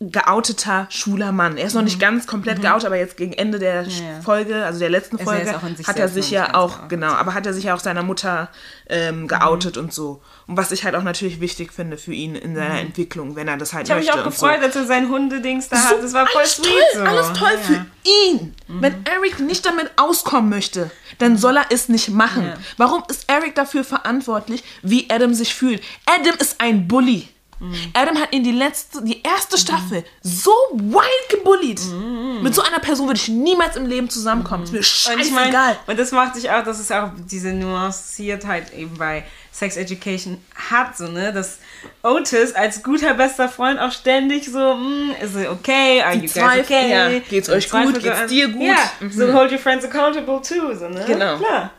geouteter, schwuler Mann. Er ist noch nicht ganz komplett geoutet, aber jetzt gegen Ende der Mhm. Ja. Folge, also der letzten er Folge, sich hat er sich ja auch, genau, aber hat er sich ja auch seiner Mutter ähm, geoutet und so. Und was ich halt auch natürlich wichtig finde für ihn in seiner Entwicklung, wenn er das halt Mhm. Ich habe mich möchte auch und so. gefreut, als er sein Hundedings da hat. Das war voll alles sweet toll, so. alles toll ja. für ihn. Wenn Eric nicht damit auskommen möchte, dann soll er es nicht machen. Ja. Warum ist Eric dafür verantwortlich, wie Adam sich fühlt? Adam ist ein Bully. Adam hat in die letzte, die erste Staffel so wild gebullied. Mit so einer Person würde ich niemals im Leben zusammenkommen. Ist mir Und ich scheißegal. und das macht sich auch, dass es auch diese Nuanciertheit eben bei Sex Education hat, so, ne, dass Otis als guter bester Freund auch ständig so, hm, ist it okay, are you guys okay? ja. Geht's euch Zweifel gut? Geht's dir gut? Ja, Mhm. so hold your friends accountable too, so, ne? Genau. Klar.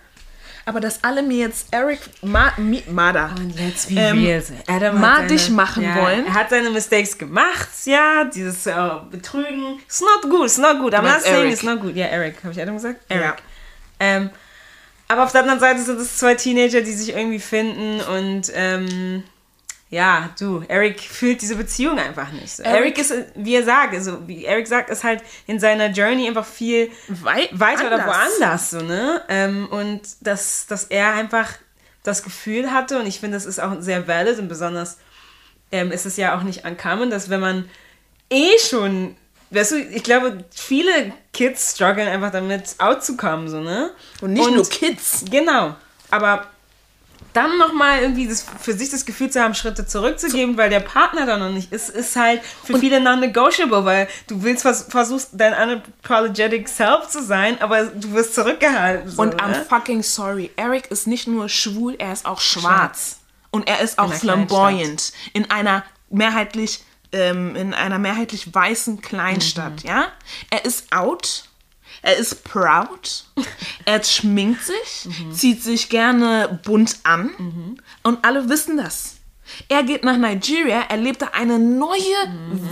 Aber dass alle mir jetzt Eric Ma, Mi, Mada Und let's be Ähm, real. Adam hat seine, dich machen ja, wollen. Er hat seine Mistakes gemacht, ja, dieses äh, Betrügen. It's not good, it's not good. I'm not saying it's not good. Ja, Eric, habe ich Adam gesagt? Ja. Eric. Ähm, aber auf der anderen Seite sind es zwei Teenager, die sich irgendwie finden und ähm, ja, du, Eric fühlt diese Beziehung einfach nicht. So. Eric, Eric- ist, wie er sagt, also wie Eric sagt, ist halt in seiner Journey einfach viel Wei weiter oder anders. woanders, so, ne? Ähm, und dass, dass er einfach das Gefühl hatte, und ich finde, das ist auch sehr valid und besonders ähm, ist es ja auch nicht uncommon, dass wenn man eh schon, weißt du, ich glaube, viele Kids strugglen einfach damit, out zu kommen, so, ne? Und nicht nur Kids. Genau. Aber dann nochmal irgendwie das, für sich das Gefühl zu haben, Schritte zurückzugeben, weil der Partner da noch nicht ist, ist halt für viele non-negotiable, weil du willst vers versuchst dein unapologetic self zu sein, aber du wirst zurückgehalten. So, Und I'm ne? fucking sorry. Eric ist nicht nur schwul, er ist auch schwarz. Und er ist auch einer flamboyant. In einer mehrheitlich, ähm, in einer mehrheitlich weißen Kleinstadt, Mhm. ja? Er ist out. Er ist proud. er schminkt sich, Mhm. zieht sich gerne bunt an. Und alle wissen das. Er geht nach Nigeria, er lebt da eine neue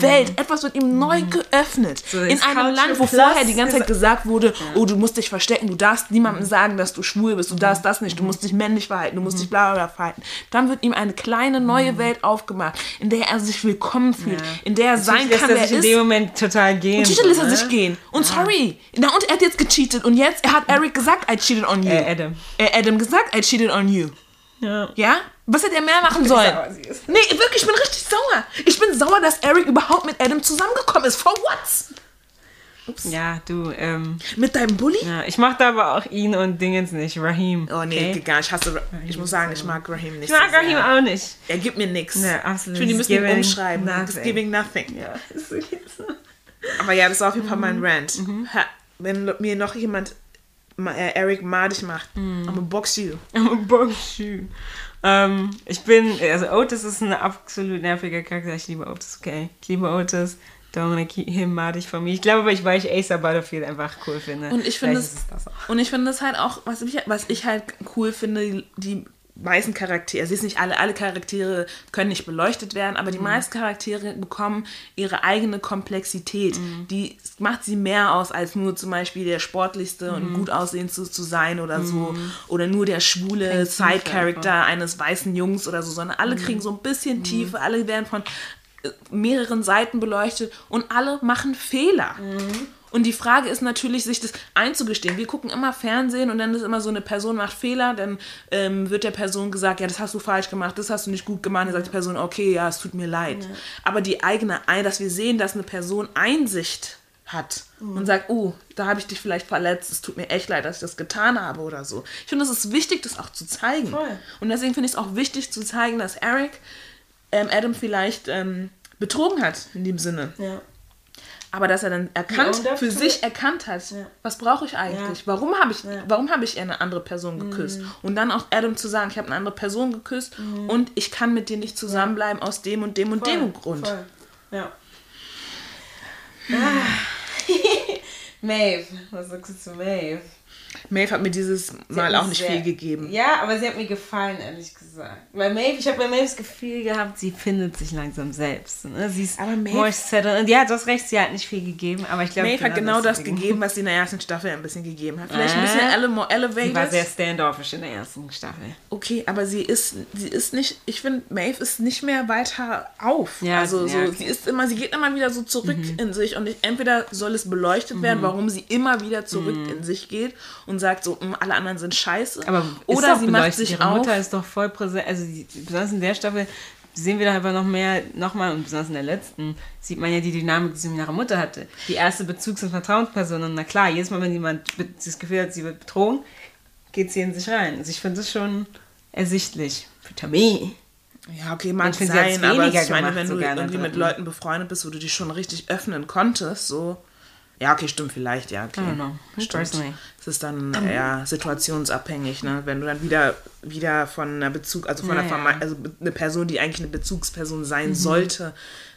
Welt. Etwas wird ihm neu geöffnet. So in einem Culture Land, wo vorher die ganze Zeit gesagt wurde, oh, du musst dich verstecken, du darfst niemandem sagen, dass du schwul bist, du darfst das nicht, du musst dich männlich verhalten, du musst dich bla bla verhalten. Dann wird ihm eine kleine neue Welt aufgemacht, in der er sich willkommen fühlt, in der er sein kann, er wer sich in ist. dem Moment total gehen. Natürlich lässt er ne? sich gehen. Und sorry. Na, und er hat jetzt gecheatet. Und jetzt, er hat Eric gesagt, I cheated on you. Äh, Adam. Äh, Adam gesagt, I cheated on you. Ja. Ja? Was hätte er mehr machen sollen? sauer ist. Nee, wirklich, ich bin richtig sauer. Ich bin sauer, dass Eric überhaupt mit Adam zusammengekommen ist. For what? ja, du, ähm, Mit deinem Bully? ja, ich mochte aber auch ihn und Dingens nicht, Rahim. Oh nee, okay? gar nicht. Ich hasse, Ra- ich muss sagen, ich mag Raheem nicht Ich mag so Rahim sehr. auch nicht. Er gibt mir nichts. Nee, absolut. Ich finde, die He's müssen ihn umschreiben. Nothing. giving nothing. Ja, ist. Aber ja, das war auf jeden Fall mein Rant. Mhm. Ha, wenn mir noch jemand ma- Eric madig macht, Mhm. I'm gonna box you. I'm a Bongshoe. Ähm, ich bin, also Otis ist ein absolut nerviger Charakter. Ich liebe Otis, okay. Ich liebe Otis. Keep him madig von mir. Ich glaube, aber ich, weil ich Acer Butterfield einfach cool finde. Und ich finde es, das auch. und ich finde es halt auch, was ich, was ich halt cool finde, die meisten Charaktere, es ist nicht alle, alle Charaktere können nicht beleuchtet werden, aber Mhm. die meisten Charaktere bekommen ihre eigene Komplexität. Mhm. Die macht sie mehr aus, als nur zum Beispiel der sportlichste Mhm. und gut aussehendste zu sein oder so. Oder nur der schwule Side-Character eines weißen Jungs oder so, sondern Mhm. alle kriegen so ein bisschen Tiefe, alle werden von äh, mehreren Seiten beleuchtet und alle machen Fehler. Und die Frage ist natürlich, sich das einzugestehen. Wir gucken immer Fernsehen und dann ist immer so, eine Person macht Fehler, dann ähm, wird der Person gesagt, ja, das hast du falsch gemacht, das hast du nicht gut gemacht. Dann sagt die Person, okay, ja, es tut mir leid. Aber die eigene, dass wir sehen, dass eine Person Einsicht hat und sagt, oh, da habe ich dich vielleicht verletzt, es tut mir echt leid, dass ich das getan habe oder so. Ich finde, es ist wichtig, das auch zu zeigen. Voll. Und deswegen finde ich es auch wichtig zu zeigen, dass Eric ähm, Adam vielleicht ähm, betrogen hat, in dem Sinne. Ja. Aber dass er dann erkannt, up für sich erkannt hat, Ja. was brauche ich eigentlich? Ja. Warum habe ich, Ja. Mhm. warum habe ich eine andere Person geküsst? Und dann auch Adam zu sagen, ich habe eine andere Person geküsst und ich kann mit dir nicht zusammenbleiben aus dem und dem und dem Grund. Voll. Ja. Ah. Maeve, was sagst du zu Maeve? Maeve hat mir dieses Mal auch nicht sehr- viel gegeben. Ja, aber sie hat mir gefallen, ehrlich gesagt. Weil Maeve, ich habe bei Maeve das Gefühl gehabt, sie findet sich langsam selbst. Ne? Sie ist Aber Maeve- more settled. Und ja, du hast recht, sie hat nicht viel gegeben, aber ich glaube, Maeve hat genau das deswegen. gegeben, was sie in der ersten Staffel ein bisschen gegeben hat. Vielleicht ein Äh? bisschen ele more Sie war elevated. sehr standoffish in der ersten Staffel. Okay, aber sie ist, sie ist nicht, ich finde, Maeve ist nicht mehr weiter auf. Ja, also ja, so, okay. sie ist immer, sie geht immer wieder so zurück in sich und ich, entweder soll es beleuchtet werden, warum sie immer wieder zurück in sich geht und sagt so, "Mm, alle anderen sind scheiße. Aber oder sie macht sich Ihre auf. Mutter ist doch voll präsent. Also die, besonders in der Staffel sehen wir da einfach noch mehr, nochmal, und besonders in der letzten, sieht man ja die Dynamik, die sie mit ihrer Mutter hatte. Die erste Bezugs- und Vertrauensperson. Und na klar, jedes Mal, wenn jemand das Gefühl hat, sie wird betrogen, geht sie in sich rein. Also ich finde das schon ersichtlich. Für Tammy. Ja, okay, mag Ich finde, sie hat's sein, aber weniger ich meine, wenn du irgendwie mit dritten. Leuten befreundet bist, wo du dich schon richtig öffnen konntest, so. Ja, okay, stimmt vielleicht, ja, okay. I don't know. Stimmt. Personally. Es ist dann eher situationsabhängig, ne? Wenn du dann wieder, wieder von einer Bezug, also von Ja, einer ja. Verme- also eine Person, die eigentlich eine Bezugsperson sein sollte,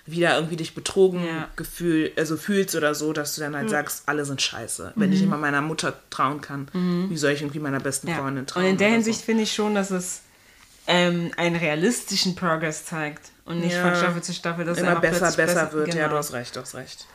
wieder irgendwie dich betrogen Ja. gefühl, also fühlst oder so, dass du dann halt sagst, alle sind scheiße. Wenn ich immer meiner Mutter trauen kann, wie soll ich irgendwie meiner besten Ja. Freundin trauen? Und in der Hinsicht So. finde ich schon, dass es ähm, einen realistischen Progress zeigt. Und nicht Ja. von Staffel zu Staffel, dass er immer einfach besser, besser wird. Ja, genau. du hast recht, du hast recht.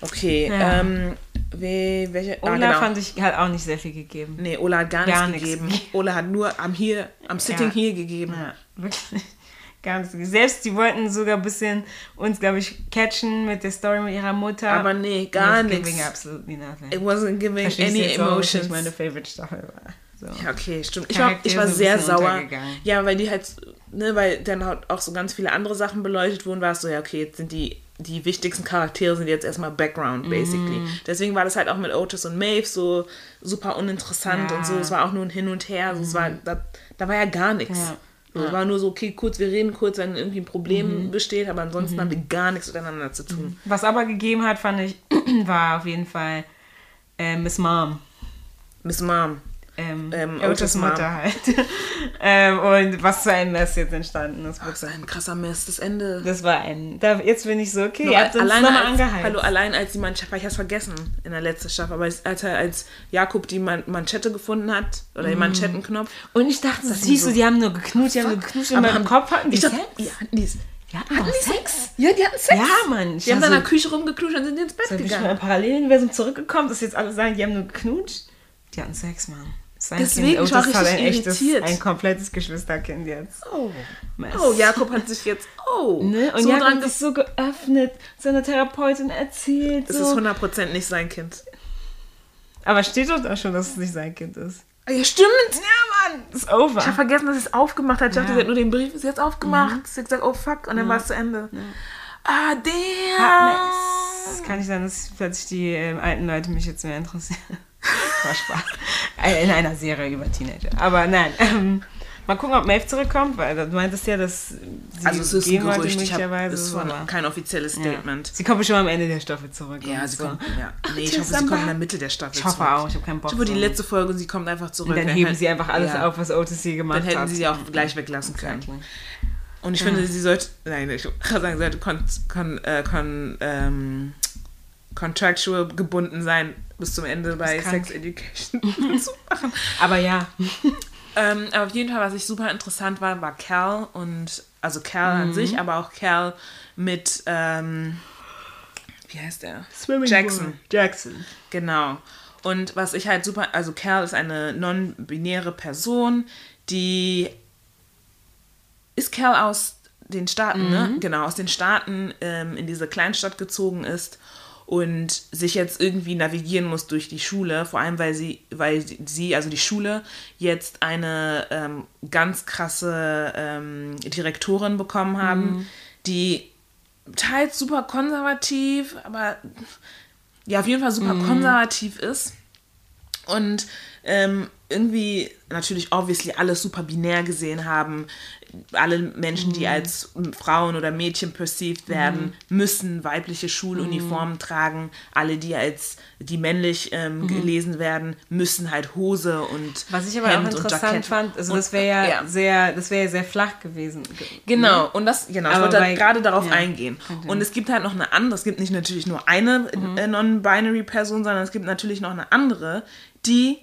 Okay, Ja. ähm, welche, ah, Ola genau. fand ich, hat auch nicht sehr viel gegeben. Nee, Ola hat gar, Gar nichts nichts gegeben. gegeben. Ola hat nur am hier, am Sitting Ja. hier gegeben. Ja, wirklich. Gar nichts. Selbst die wollten sogar ein bisschen uns, glaube ich, catchen mit der Story mit ihrer Mutter. Aber nee, gar nichts. Giving absolutely nothing. It wasn't giving Verstehst any jetzt was emotions. nicht meine Favorite Staffel war. So. Ja, okay, stimmt. Ich war, ich war sehr sauer. Ja, weil die halt, ne, weil dann halt auch so ganz viele andere Sachen beleuchtet wurden, war es so, ja, okay, jetzt sind die, die wichtigsten Charaktere sind jetzt erstmal Background, basically. Mhm. Deswegen war das halt auch mit Otis und Maeve so super uninteressant Ja. und so. Es war auch nur ein Hin und Her. Also es war, da, da war ja gar nichts. Ja. So, Es Ja. war nur so, okay, kurz, wir reden kurz, wenn irgendwie ein Problem besteht, aber ansonsten haben wir gar nichts miteinander zu tun. Was aber gegeben hat, fand ich, war auf jeden Fall äh, Miss Mom. Miss Mom. Ähm, Ähm, Otis. Mutter halt. ähm, und was für ein Mess jetzt entstanden ist. Das ist ein krasser Mist, das Ende. Das war ein. Da, jetzt bin ich so, okay, Nur ihr habt uns nochmal angeheizt. hallo, allein als die Manschette, ich hab's vergessen in der letzten Staffel, aber als, als Jakob die Man Manschette gefunden hat, oder Mhm. den Manschettenknopf, Und ich dachte, Das siehst so- du, die haben nur geknutscht, die haben geknutscht in meinem Kopf hatten die ich Sex. dachte, ja, die, Die hatten doch Sex. Ja, die hatten Sex. Ja, Mann. Ich Die haben dann in so, der Küche rumgeknutscht und sind ins Bett Soll ich mal gegangen. im Paralleluniversum zurückgekommen, dass jetzt alle sagen, die haben nur geknutscht? Die hatten Sex, Mann. Sein Deswegen, kind war Otis hat ein echtes, irritiert. ein komplettes Geschwisterkind jetzt. Oh. Mess. oh, Jakob hat sich jetzt, oh, Ne? Und so Jakob dran hat sich so geöffnet, seiner Therapeutin erzählt. Es So. ist 100% nicht sein Kind. Aber steht doch da schon, dass es nicht sein Kind ist. Ah, Ja, stimmt. Ja, Mann, ist over. Ich habe vergessen, dass sie es aufgemacht hat. Ich dachte, Ja. sie hat nur den Brief ist jetzt aufgemacht. Sie hat gesagt, oh fuck, und dann war es zu Ende. Ah, damn. Es kann nicht sein, dass plötzlich die ähm, alten Leute mich jetzt mehr interessieren. War Spaß. Äh, In einer Serie über Teenager. Aber nein. Ähm, mal gucken, ob Maeve zurückkommt, weil du meintest ja, dass sie Also es ist ein Gerücht, ich hab, es von, aber- kein offizielles ja. Statement. Sie kommt bestimmt am Ende der Staffel zurück. Ja, sie so. kommt, ja. Nee, ich hoffe, sie kommt in der Mitte der Staffel Ich hoffe zurück. auch, ich habe keinen Bock. Ich hoffe, die letzte Folge und sie kommt einfach zurück. Und dann heben hätten- sie einfach alles ja. auf, was Otis hier gemacht Dann hätten hat. sie sie auch gleich weglassen können. Exactly. Und ich finde, sie sollte, nein, ich kann sagen, sie sollte kon, kon, äh, kon, ähm, contractual gebunden sein bis zum Ende bei. Sex Education zu machen. Aber ja, Ähm, aber auf jeden Fall, was ich super interessant war, war Cal und, also Cal Mhm. an sich, aber auch Cal mit, ähm, wie heißt er? Jackson. Jackson. Genau. Und was ich halt super, also Cal ist eine non-binäre Person, die ist Cal aus den Staaten, ne? Genau, aus den Staaten ähm, in diese Kleinstadt gezogen ist und sich jetzt irgendwie navigieren muss durch die Schule, vor allem weil sie, weil sie, also die Schule, jetzt eine ähm, ganz krasse ähm, Direktorin bekommen haben, die teils super konservativ, aber ja, auf jeden Fall super konservativ ist. Und ähm, irgendwie natürlich obviously alles super binär gesehen haben. Alle Menschen, die als Frauen oder Mädchen perceived werden, müssen weibliche Schuluniformen tragen. Alle, die als die männlich ähm, gelesen werden, müssen halt Hose und Was ich aber Hemd auch interessant fand, also Und- das wäre ja, ja. sehr, das wäre ja sehr flach gewesen. Genau, und das, genau, ich Aber wollte bei- halt gerade darauf ja, eingehen. Und es gibt halt noch eine andere, es gibt nicht natürlich nur eine äh, Non-Binary-Person, sondern es gibt natürlich noch eine andere, die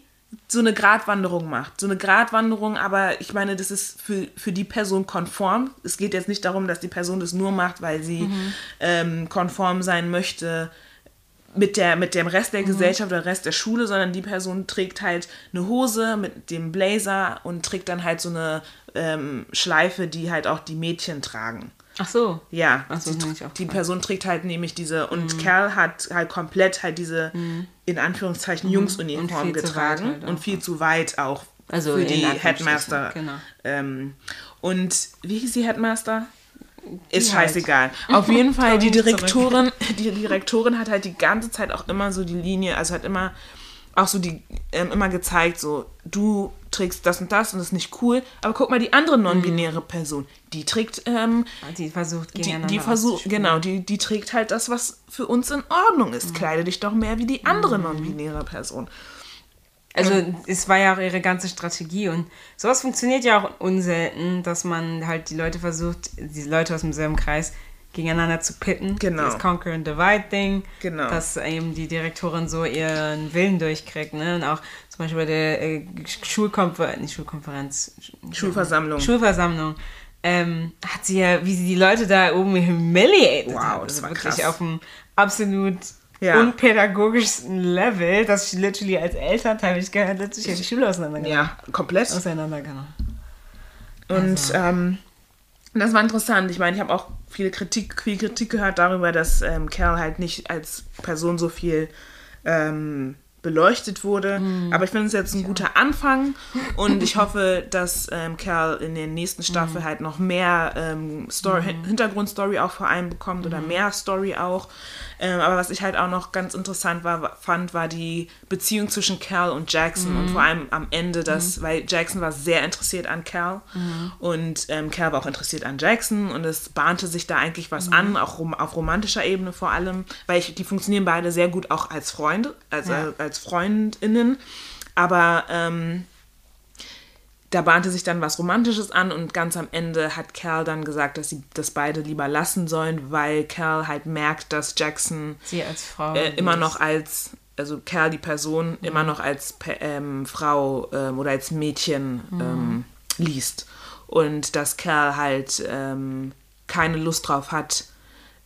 so eine Gratwanderung macht. So eine Gratwanderung, aber ich meine, das ist für, für die Person konform. Es geht jetzt nicht darum, dass die Person das nur macht, weil sie ähm, konform sein möchte mit, der, mit dem Rest der Gesellschaft oder Rest der Schule, sondern die Person trägt halt eine Hose mit dem Blazer und trägt dann halt so eine ähm, Schleife, die halt auch die Mädchen tragen. Ach so. Ja, Ach so, die, die. Person trägt halt nämlich diese, und Kerl hat halt komplett halt diese, in Anführungszeichen, Jungsuniform viel zu getragen halt und viel zu weit auch Also für die Headmaster. genau. Ähm, und wie hieß die Headmaster? Ist Die halt. scheißegal. Auf jeden Fall, die Direktorin, die Direktorin hat halt die ganze Zeit auch immer so die Linie, also hat immer auch so die, ähm, immer gezeigt, so, du trägst das und das und das ist nicht cool, aber guck mal, die andere non-binäre Person, die trägt, ähm, Die versucht die, gegeneinander die versucht, auszuspielen. genau, die, die trägt halt das, was für uns in Ordnung ist. Kleide dich doch mehr wie die andere non-binäre Person. Also es war ja auch ihre ganze Strategie und sowas funktioniert ja auch unselten, dass man halt die Leute versucht, die Leute aus demselben Kreis gegeneinander zu pitten. Genau. Das Conquer and Divide Ding. Genau. Dass eben die Direktorin so ihren Willen durchkriegt. Ne? Und auch zum Beispiel bei der äh, Schulkonferenz, nicht Schulkonferenz, Schulversammlung. Schulversammlung. Ähm, hat sie ja, wie sie die Leute da oben humiliated Wow, hat. das Also war wirklich krass. auf einem absolut Ja. unpädagogischsten Level, dass ich literally als Elternteil, ich gehört letztlich die Schule auseinandergenommen. Ja, komplett. Auseinandergenommen. Und Also. ähm, das war interessant. Ich meine, ich habe auch viel Kritik, viel Kritik gehört darüber, dass ähm, Cal halt nicht als Person so viel ähm, beleuchtet wurde. Mhm. Aber ich finde es jetzt ein guter Anfang und ich hoffe, dass ähm, Cal in der nächsten Staffel Mhm. halt noch mehr ähm, Story, Hintergrundstory auch vor allem bekommt Mhm. oder mehr Story auch. Ähm, aber was ich halt auch noch ganz interessant war, fand, war die Beziehung zwischen Cal und Jackson Mhm. und vor allem am Ende das, weil Jackson war sehr interessiert an Cal Mhm. und ähm, Cal war auch interessiert an Jackson und es bahnte sich da eigentlich was Mhm. an, auch rom auf romantischer Ebene vor allem, weil ich, die funktionieren beide sehr gut auch als Freunde, also Ja. als Freundinnen. Aber ähm, da bahnte sich dann was Romantisches an und ganz am Ende hat Cal dann gesagt, dass sie das beide lieber lassen sollen, weil Cal halt merkt, dass Jackson sie als Frau äh, immer noch als, also Cal die Person, mhm. immer noch als ähm, Frau ähm, oder als Mädchen mhm. ähm, liest. Und dass Cal halt ähm, keine Lust drauf hat,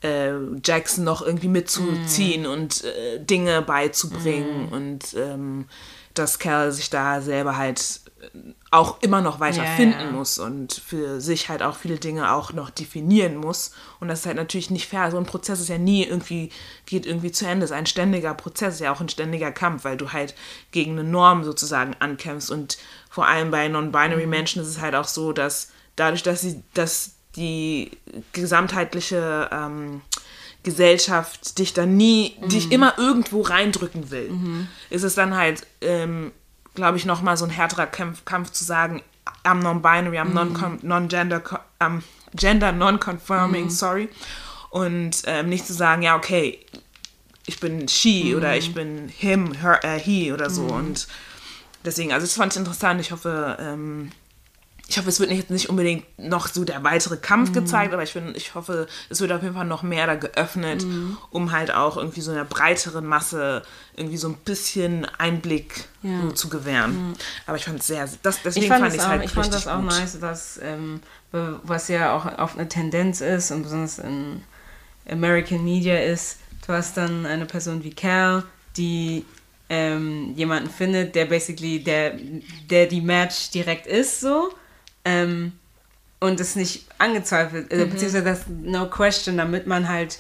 äh, Jackson noch irgendwie mitzuziehen mhm. und äh, Dinge beizubringen mhm. und ähm, dass Cal sich da selber halt auch immer noch weiter ja, finden ja. muss und für sich halt auch viele Dinge auch noch definieren muss. Und das ist halt natürlich nicht fair. So ein Prozess ist ja nie irgendwie, geht irgendwie zu Ende. Es ist ein ständiger Prozess, ist ja auch ein ständiger Kampf, weil du halt gegen eine Norm sozusagen ankämpfst. Und vor allem bei Non-Binary mhm. Menschen ist es halt auch so, dass dadurch, dass sie, dass die gesamtheitliche ähm, Gesellschaft dich dann nie, mhm. dich immer irgendwo reindrücken will, mhm. ist es dann halt ähm, glaube ich, nochmal so ein härterer Kampf, Kampf zu sagen, I'm non-binary, I'm mm. non-gender, non gender non-confirming, mm. sorry. Und ähm, nicht zu sagen, ja, okay, ich bin she mm. oder ich bin him, her, äh, he oder so. Mm. Und deswegen, also das fand ich interessant. Ich hoffe, ähm, ich hoffe, es wird nicht, nicht unbedingt noch so der weitere Kampf mhm. gezeigt, aber ich, find, ich hoffe, es wird auf jeden Fall noch mehr da geöffnet, mhm. um halt auch irgendwie so einer breiteren Masse irgendwie so ein bisschen Einblick ja. so zu gewähren. Mhm. Aber ich fand es sehr, das, deswegen ich fand, fand ich es halt Ich fand das auch gut. nice, dass, ähm, was ja auch auf eine Tendenz ist und besonders in American Media ist, du hast dann eine Person wie Cal, die ähm, jemanden findet, der basically, der, der die Match direkt ist, so ähm, und es nicht angezweifelt, äh, mhm. beziehungsweise das No Question, damit man halt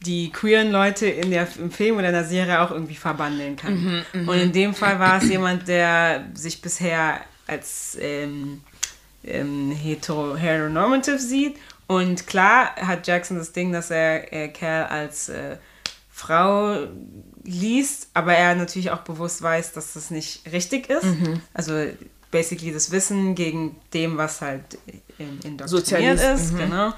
die queeren Leute in der, im Film oder in der Serie auch irgendwie verbandeln kann. Mhm, mhm. und in dem Fall war es jemand, der sich bisher als ähm, ähm, hetero, heteronormative sieht. Und klar hat Jackson das Ding, dass er äh, Cal als äh, Frau liest, aber er natürlich auch bewusst weiß, dass das nicht richtig ist. Mhm. Also basically das Wissen gegen dem, was halt indoktriniert ist, mhm. genau.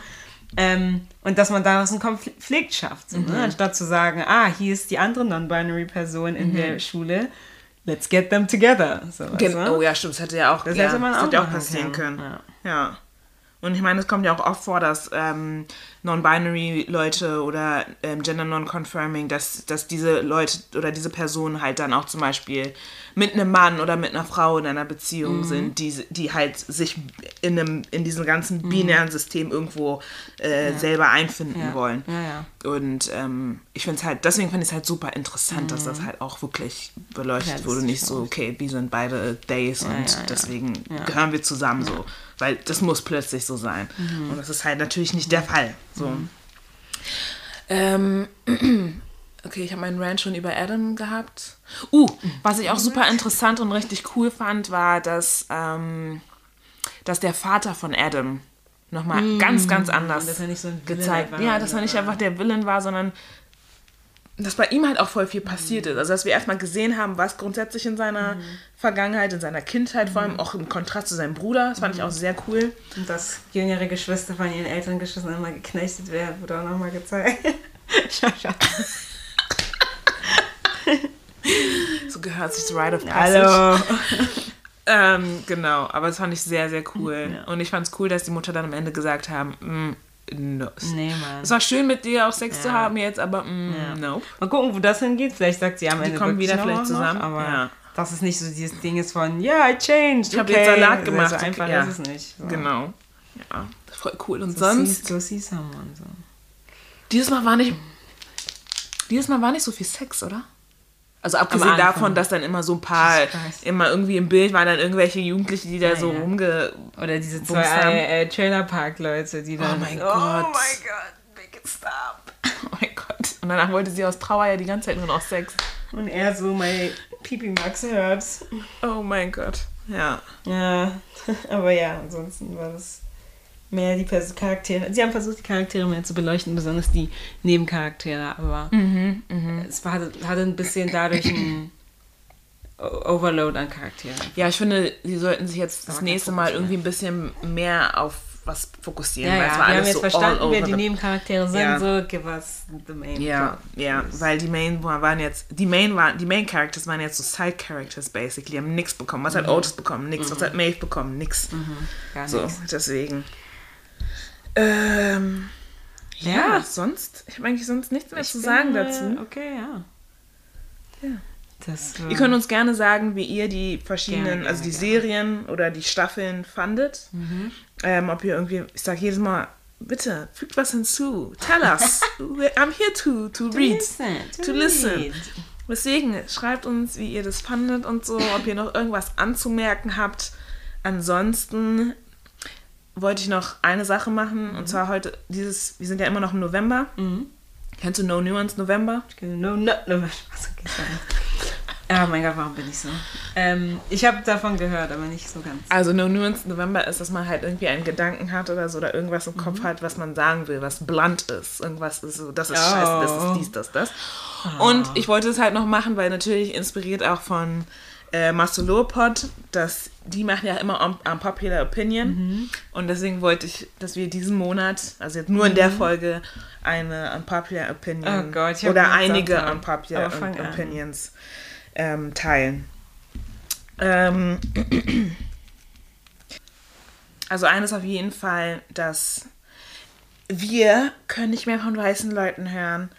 Ähm, und dass man daraus einen Konflikt schafft. So, ne? mhm. ne? Anstatt zu sagen, ah, hier ist die andere non-binary Person in mhm. der Schule, let's get them together. So, genau. Oh ja, stimmt, das hätte ja auch, das ja, hätte man auch, hätte auch passieren können. können. Ja. ja. Und ich meine, es kommt ja auch oft vor, dass ähm, Non-Binary-Leute oder ähm, Gender Non-Confirming, dass, dass diese Leute oder diese Personen halt dann auch zum Beispiel mit einem Mann oder mit einer Frau in einer Beziehung mhm. sind, die, die halt sich in, einem, in diesem ganzen mhm. binären System irgendwo äh, ja. selber einfinden ja. wollen. Ja, Und ähm, ich finde es halt, deswegen finde ich es halt super interessant, mhm. dass das halt auch wirklich beleuchtet wurde. Nicht so, okay, wir sind beide Days und deswegen gehören wir zusammen so. Weil das muss plötzlich so sein. Mhm. Und das ist halt natürlich nicht der Fall. So. Mhm. Ähm, okay, ich habe meinen Rant schon über Adam gehabt. Uh, was ich auch super interessant und richtig cool fand, war, dass, ähm, dass der Vater von Adam nochmal mm, ganz, ganz anders dass er nicht so ein gezeigt. War, ja, dass er nicht einfach der Villain war, sondern dass bei ihm halt auch voll viel passiert ist. Also, dass wir erstmal gesehen haben, was grundsätzlich in seiner mhm. Vergangenheit, in seiner Kindheit, mhm. vor allem auch im Kontrast zu seinem Bruder, das fand ich auch sehr cool. Und dass jüngere Geschwister von ihren Eltern geschossen immer geknechtet werden, wurde auch nochmal gezeigt. schau, schau. so gehört sich Rite of Passage. Hallo. ähm, genau, aber das fand ich sehr, sehr cool. Ja. Und ich fand es cool, dass die Mutter dann am Ende gesagt haben, mm, No. Nee, Mann. Es war schön mit dir auch Sex ja. zu haben jetzt, aber mm, ja. nope. Mal gucken, wo das hingeht. Vielleicht sagt sie am Ende. Die kommen wieder vielleicht zusammen. Noch, aber ja. dass es nicht so dieses Ding ist von, ja, yeah, I changed. Ich habe jetzt Salat gemacht. Also einfach ja. ist es nicht. So. Genau. Ja, voll cool. Und so sonst. So see someone. So. Dieses Mal war nicht. Dieses Mal war nicht so viel Sex, oder? Also abgesehen davon, dass dann immer so ein paar, immer irgendwie im Bild waren dann irgendwelche Jugendliche, die da ja, so ja. rumge... Oder diese zwei äh, äh, Trailerpark-Leute, die oh dann... Oh mein Gott. Oh mein Gott, make it stop. Oh mein Gott. Und danach wollte sie aus Trauer ja die ganze Zeit nur noch Sex. Und er so, mein Pipi Max hurts. Oh mein Gott, ja. Ja, aber ja, ansonsten war das mehr die Charaktere. Sie haben versucht, die Charaktere mehr zu beleuchten, besonders die Nebencharaktere, aber mhm, mh. es war, hatte ein bisschen dadurch ein Overload an Charakteren. Ja, ich finde, sie sollten sich jetzt das nächste Mal irgendwie ein bisschen mehr auf was fokussieren. Ja, ja. Wir haben jetzt so verstanden, wer die Nebencharaktere sind, Ja. so give us the main Ja, ja, weil die Main waren jetzt, die Main waren, die Main Characters waren jetzt so Side Characters basically, haben nichts bekommen. Was hat Otis bekommen? Nix. Was hat Maeve bekommen? Nix. Gar So, nichts. deswegen. Ähm, ja, Ja. sonst, ich habe eigentlich sonst nichts mehr Ich zu bin, sagen äh, dazu. Okay, ja. Ja. Das, Ihr könnt uns gerne sagen, wie ihr die verschiedenen, Gerne, also die gerne. Serien oder die Staffeln fandet. Mhm. Ähm, ob ihr irgendwie, ich sage jedes Mal, bitte, fügt was hinzu. Tell us. I'm here to, to read. listen, to listen. Deswegen, schreibt uns, wie ihr das fandet und so, ob ihr noch irgendwas anzumerken habt. Ansonsten wollte ich noch eine Sache machen, und zwar heute, dieses, wir sind ja immer noch im November. Kennst du No Nuance November? No, no, no. Was okay, sorry. Oh mein Gott, warum bin ich so? Ähm, ich habe davon gehört, aber nicht so ganz. Also No Nuance November ist, dass man halt irgendwie einen Gedanken hat oder so oder irgendwas im Mhm. Kopf hat, was man sagen will, was blunt ist. Irgendwas ist so, das ist Oh. Ah. scheiße, das ist dies, das, das. Und ich wollte es halt noch machen, weil natürlich inspiriert auch von äh, Mastolopod, dass die machen ja immer un unpopular opinion. Mhm. Und deswegen wollte ich, dass wir diesen Monat, also jetzt nur in der Folge, eine unpopular opinion Mhm. Oh Gott, oder einige davon. unpopular opinions ähm, teilen. Ähm, also eines auf jeden Fall, dass wir können nicht mehr von weißen Leuten hören,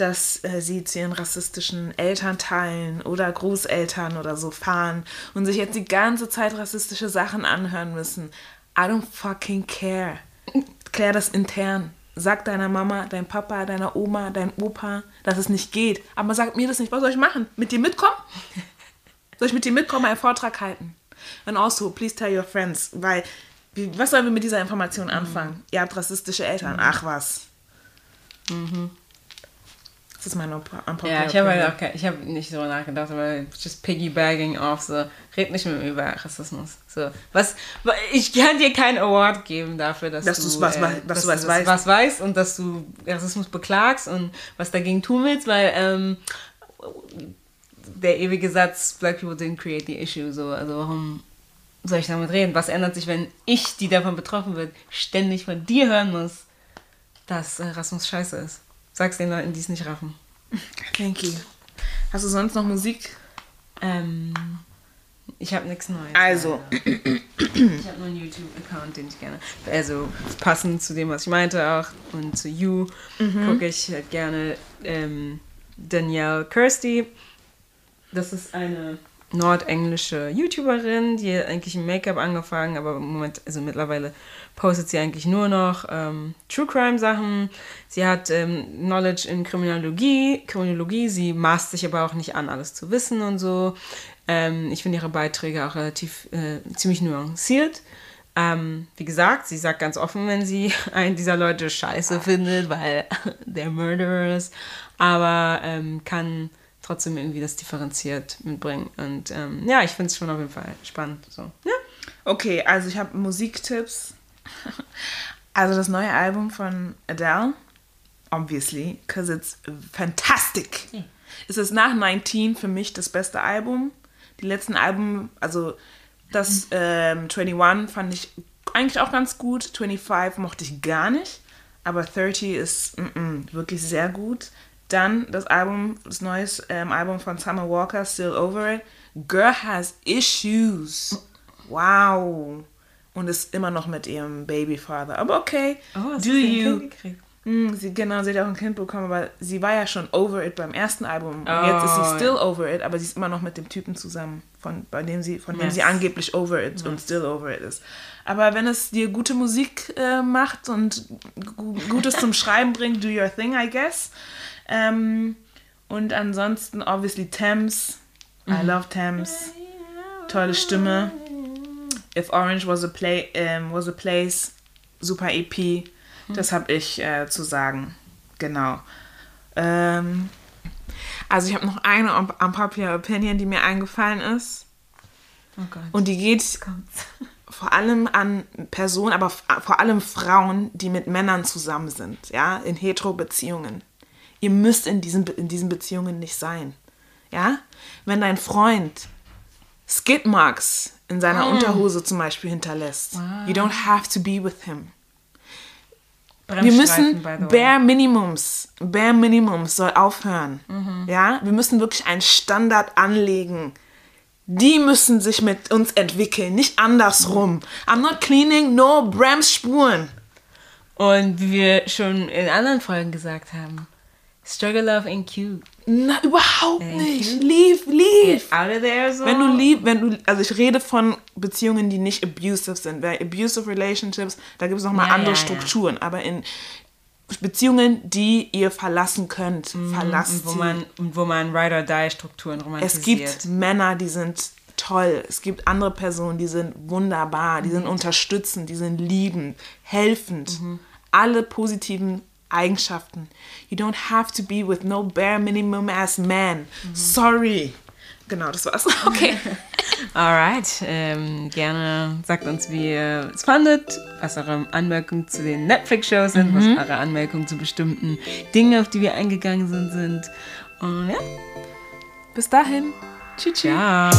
dass äh, sie zu ihren rassistischen Elternteilen oder Großeltern oder so fahren und sich jetzt die ganze Zeit rassistische Sachen anhören müssen. I don't fucking care. Klär das intern. Sag deiner Mama, deinem Papa, deiner Oma, deinem Opa, dass es nicht geht. Aber sag mir das nicht. Was soll ich machen? Mit dir mitkommen? Soll ich mit dir mitkommen, einen Vortrag halten? And also, please tell your friends, weil, wie, was sollen wir mit dieser Information anfangen? Ihr habt rassistische Eltern. Ach was. Das ist Unpo- unpopular Ja, ich habe halt auch kein, ich habe nicht so nachgedacht, aber just piggybagging auf so, red nicht mit mir über Rassismus. So, was, wa- ich kann dir keinen Award geben dafür, dass, Dass du, was äh, dass dass du was weißt. was weißt und dass du Rassismus beklagst und was dagegen tun willst, weil ähm, der ewige Satz, Black people didn't create the issue, so, also warum soll ich damit reden? Was ändert sich, wenn ich, die davon betroffen wird, ständig von dir hören muss, dass äh, Rassismus scheiße ist? Sag's den Leuten, die es nicht raffen. Thank you. Hast du sonst noch Musik? Ähm, ich habe nichts Neues. Also. leider. Ich habe nur einen YouTube-Account, den ich gerne. Also passend zu dem, was ich meinte auch und zu You gucke ich halt gerne ähm, Danielle Kirsty. Das ist eine nordenglische YouTuberin, die eigentlich im Make-up angefangen, aber im Moment, also mittlerweile postet sie eigentlich nur noch ähm, True Crime Sachen. Sie hat ähm, Knowledge in Kriminologie, Kriminologie. Sie maßt sich aber auch nicht an, alles zu wissen und so. Ähm, ich finde ihre Beiträge auch relativ äh, ziemlich nuanciert. Ähm, wie gesagt, sie sagt ganz offen, wenn sie einen dieser Leute scheiße findet, weil der Murderer ist, aber ähm, kann trotzdem irgendwie das differenziert mitbringen. Und ähm, ja, ich finde es schon auf jeden Fall spannend. So. Ja. Okay, also ich habe Musiktipps. Also das neue Album von Adele, obviously, because it's fantastic. Es ist nach 19 für mich das beste Album. Die letzten Alben, also das ähm, 21 fand ich eigentlich auch ganz gut. 25 mochte ich gar nicht. Aber 30 ist mm -mm, wirklich sehr gut. Dann das Album, das neue ähm, Album von Summer Walker, Still Over It. Girl has issues. Wow. Und ist immer noch mit ihrem Babyfather. Aber okay. Oh, do you. hingekriegt? Mm, sie, genau, sie hat auch ein Kind bekommen, aber sie war ja schon over it beim ersten Album. Und jetzt ist sie Oh, still over it, aber sie ist immer noch mit dem Typen zusammen, von, bei dem sie, von dem Yes. sie angeblich over it und still over it ist. Aber wenn es dir gute Musik äh, macht und gu Gutes zum Schreiben bringt, do your thing, I guess. Ähm, und ansonsten, obviously, Thames. I love Thames. Tolle Stimme. If Orange was a, play, ähm, was a place, super EP. Das habe ich äh, zu sagen. Genau. Ähm, also ich habe noch eine Un- unpopular Opinion, die mir eingefallen ist. Oh Gott. Und die geht vor allem an Personen, aber vor allem Frauen, die mit Männern zusammen sind, ja, in Hetero-Beziehungen. Ihr müsst in diesen, Be- in diesen Beziehungen nicht sein. Ja? Wenn dein Freund Skid Marks in seiner Unterhose zum Beispiel hinterlässt. You don't have to be with him. Wir müssen. Bare Minimums, Bare Minimums soll aufhören. Ja, wir müssen wirklich einen Standard anlegen. Die müssen sich mit uns entwickeln, nicht andersrum. I'm not cleaning no Bremsspuren. Und wie wir schon in anderen Folgen gesagt haben, Struggle Love ain't cute. Na, überhaupt Thank nicht. you. Leave, leave. Out of there so. Wenn du lieb, wenn du, also ich rede von Beziehungen, die nicht abusive sind. Weil abusive relationships, da gibt es nochmal Ja, andere ja, ja. Strukturen. Aber in Beziehungen, die ihr verlassen könnt, verlasst und wo sie. man, und wo man Ride-or-Die-Strukturen Es romantisiert. gibt Männer, die sind toll. Es gibt andere Personen, die sind wunderbar, die sind unterstützend, die sind liebend, helfend. Alle positiven Eigenschaften. You don't have to be with no bare minimum as man. Sorry. Genau, das war's. Okay. Alright, ähm, gerne sagt uns, wie ihr es fandet, was eure Anmerkungen zu den Netflix-Shows sind, was eure Anmerkungen zu bestimmten Dingen, auf die wir eingegangen sind, sind. Und ja, Bis dahin. Tschüss. tschüss. ciao.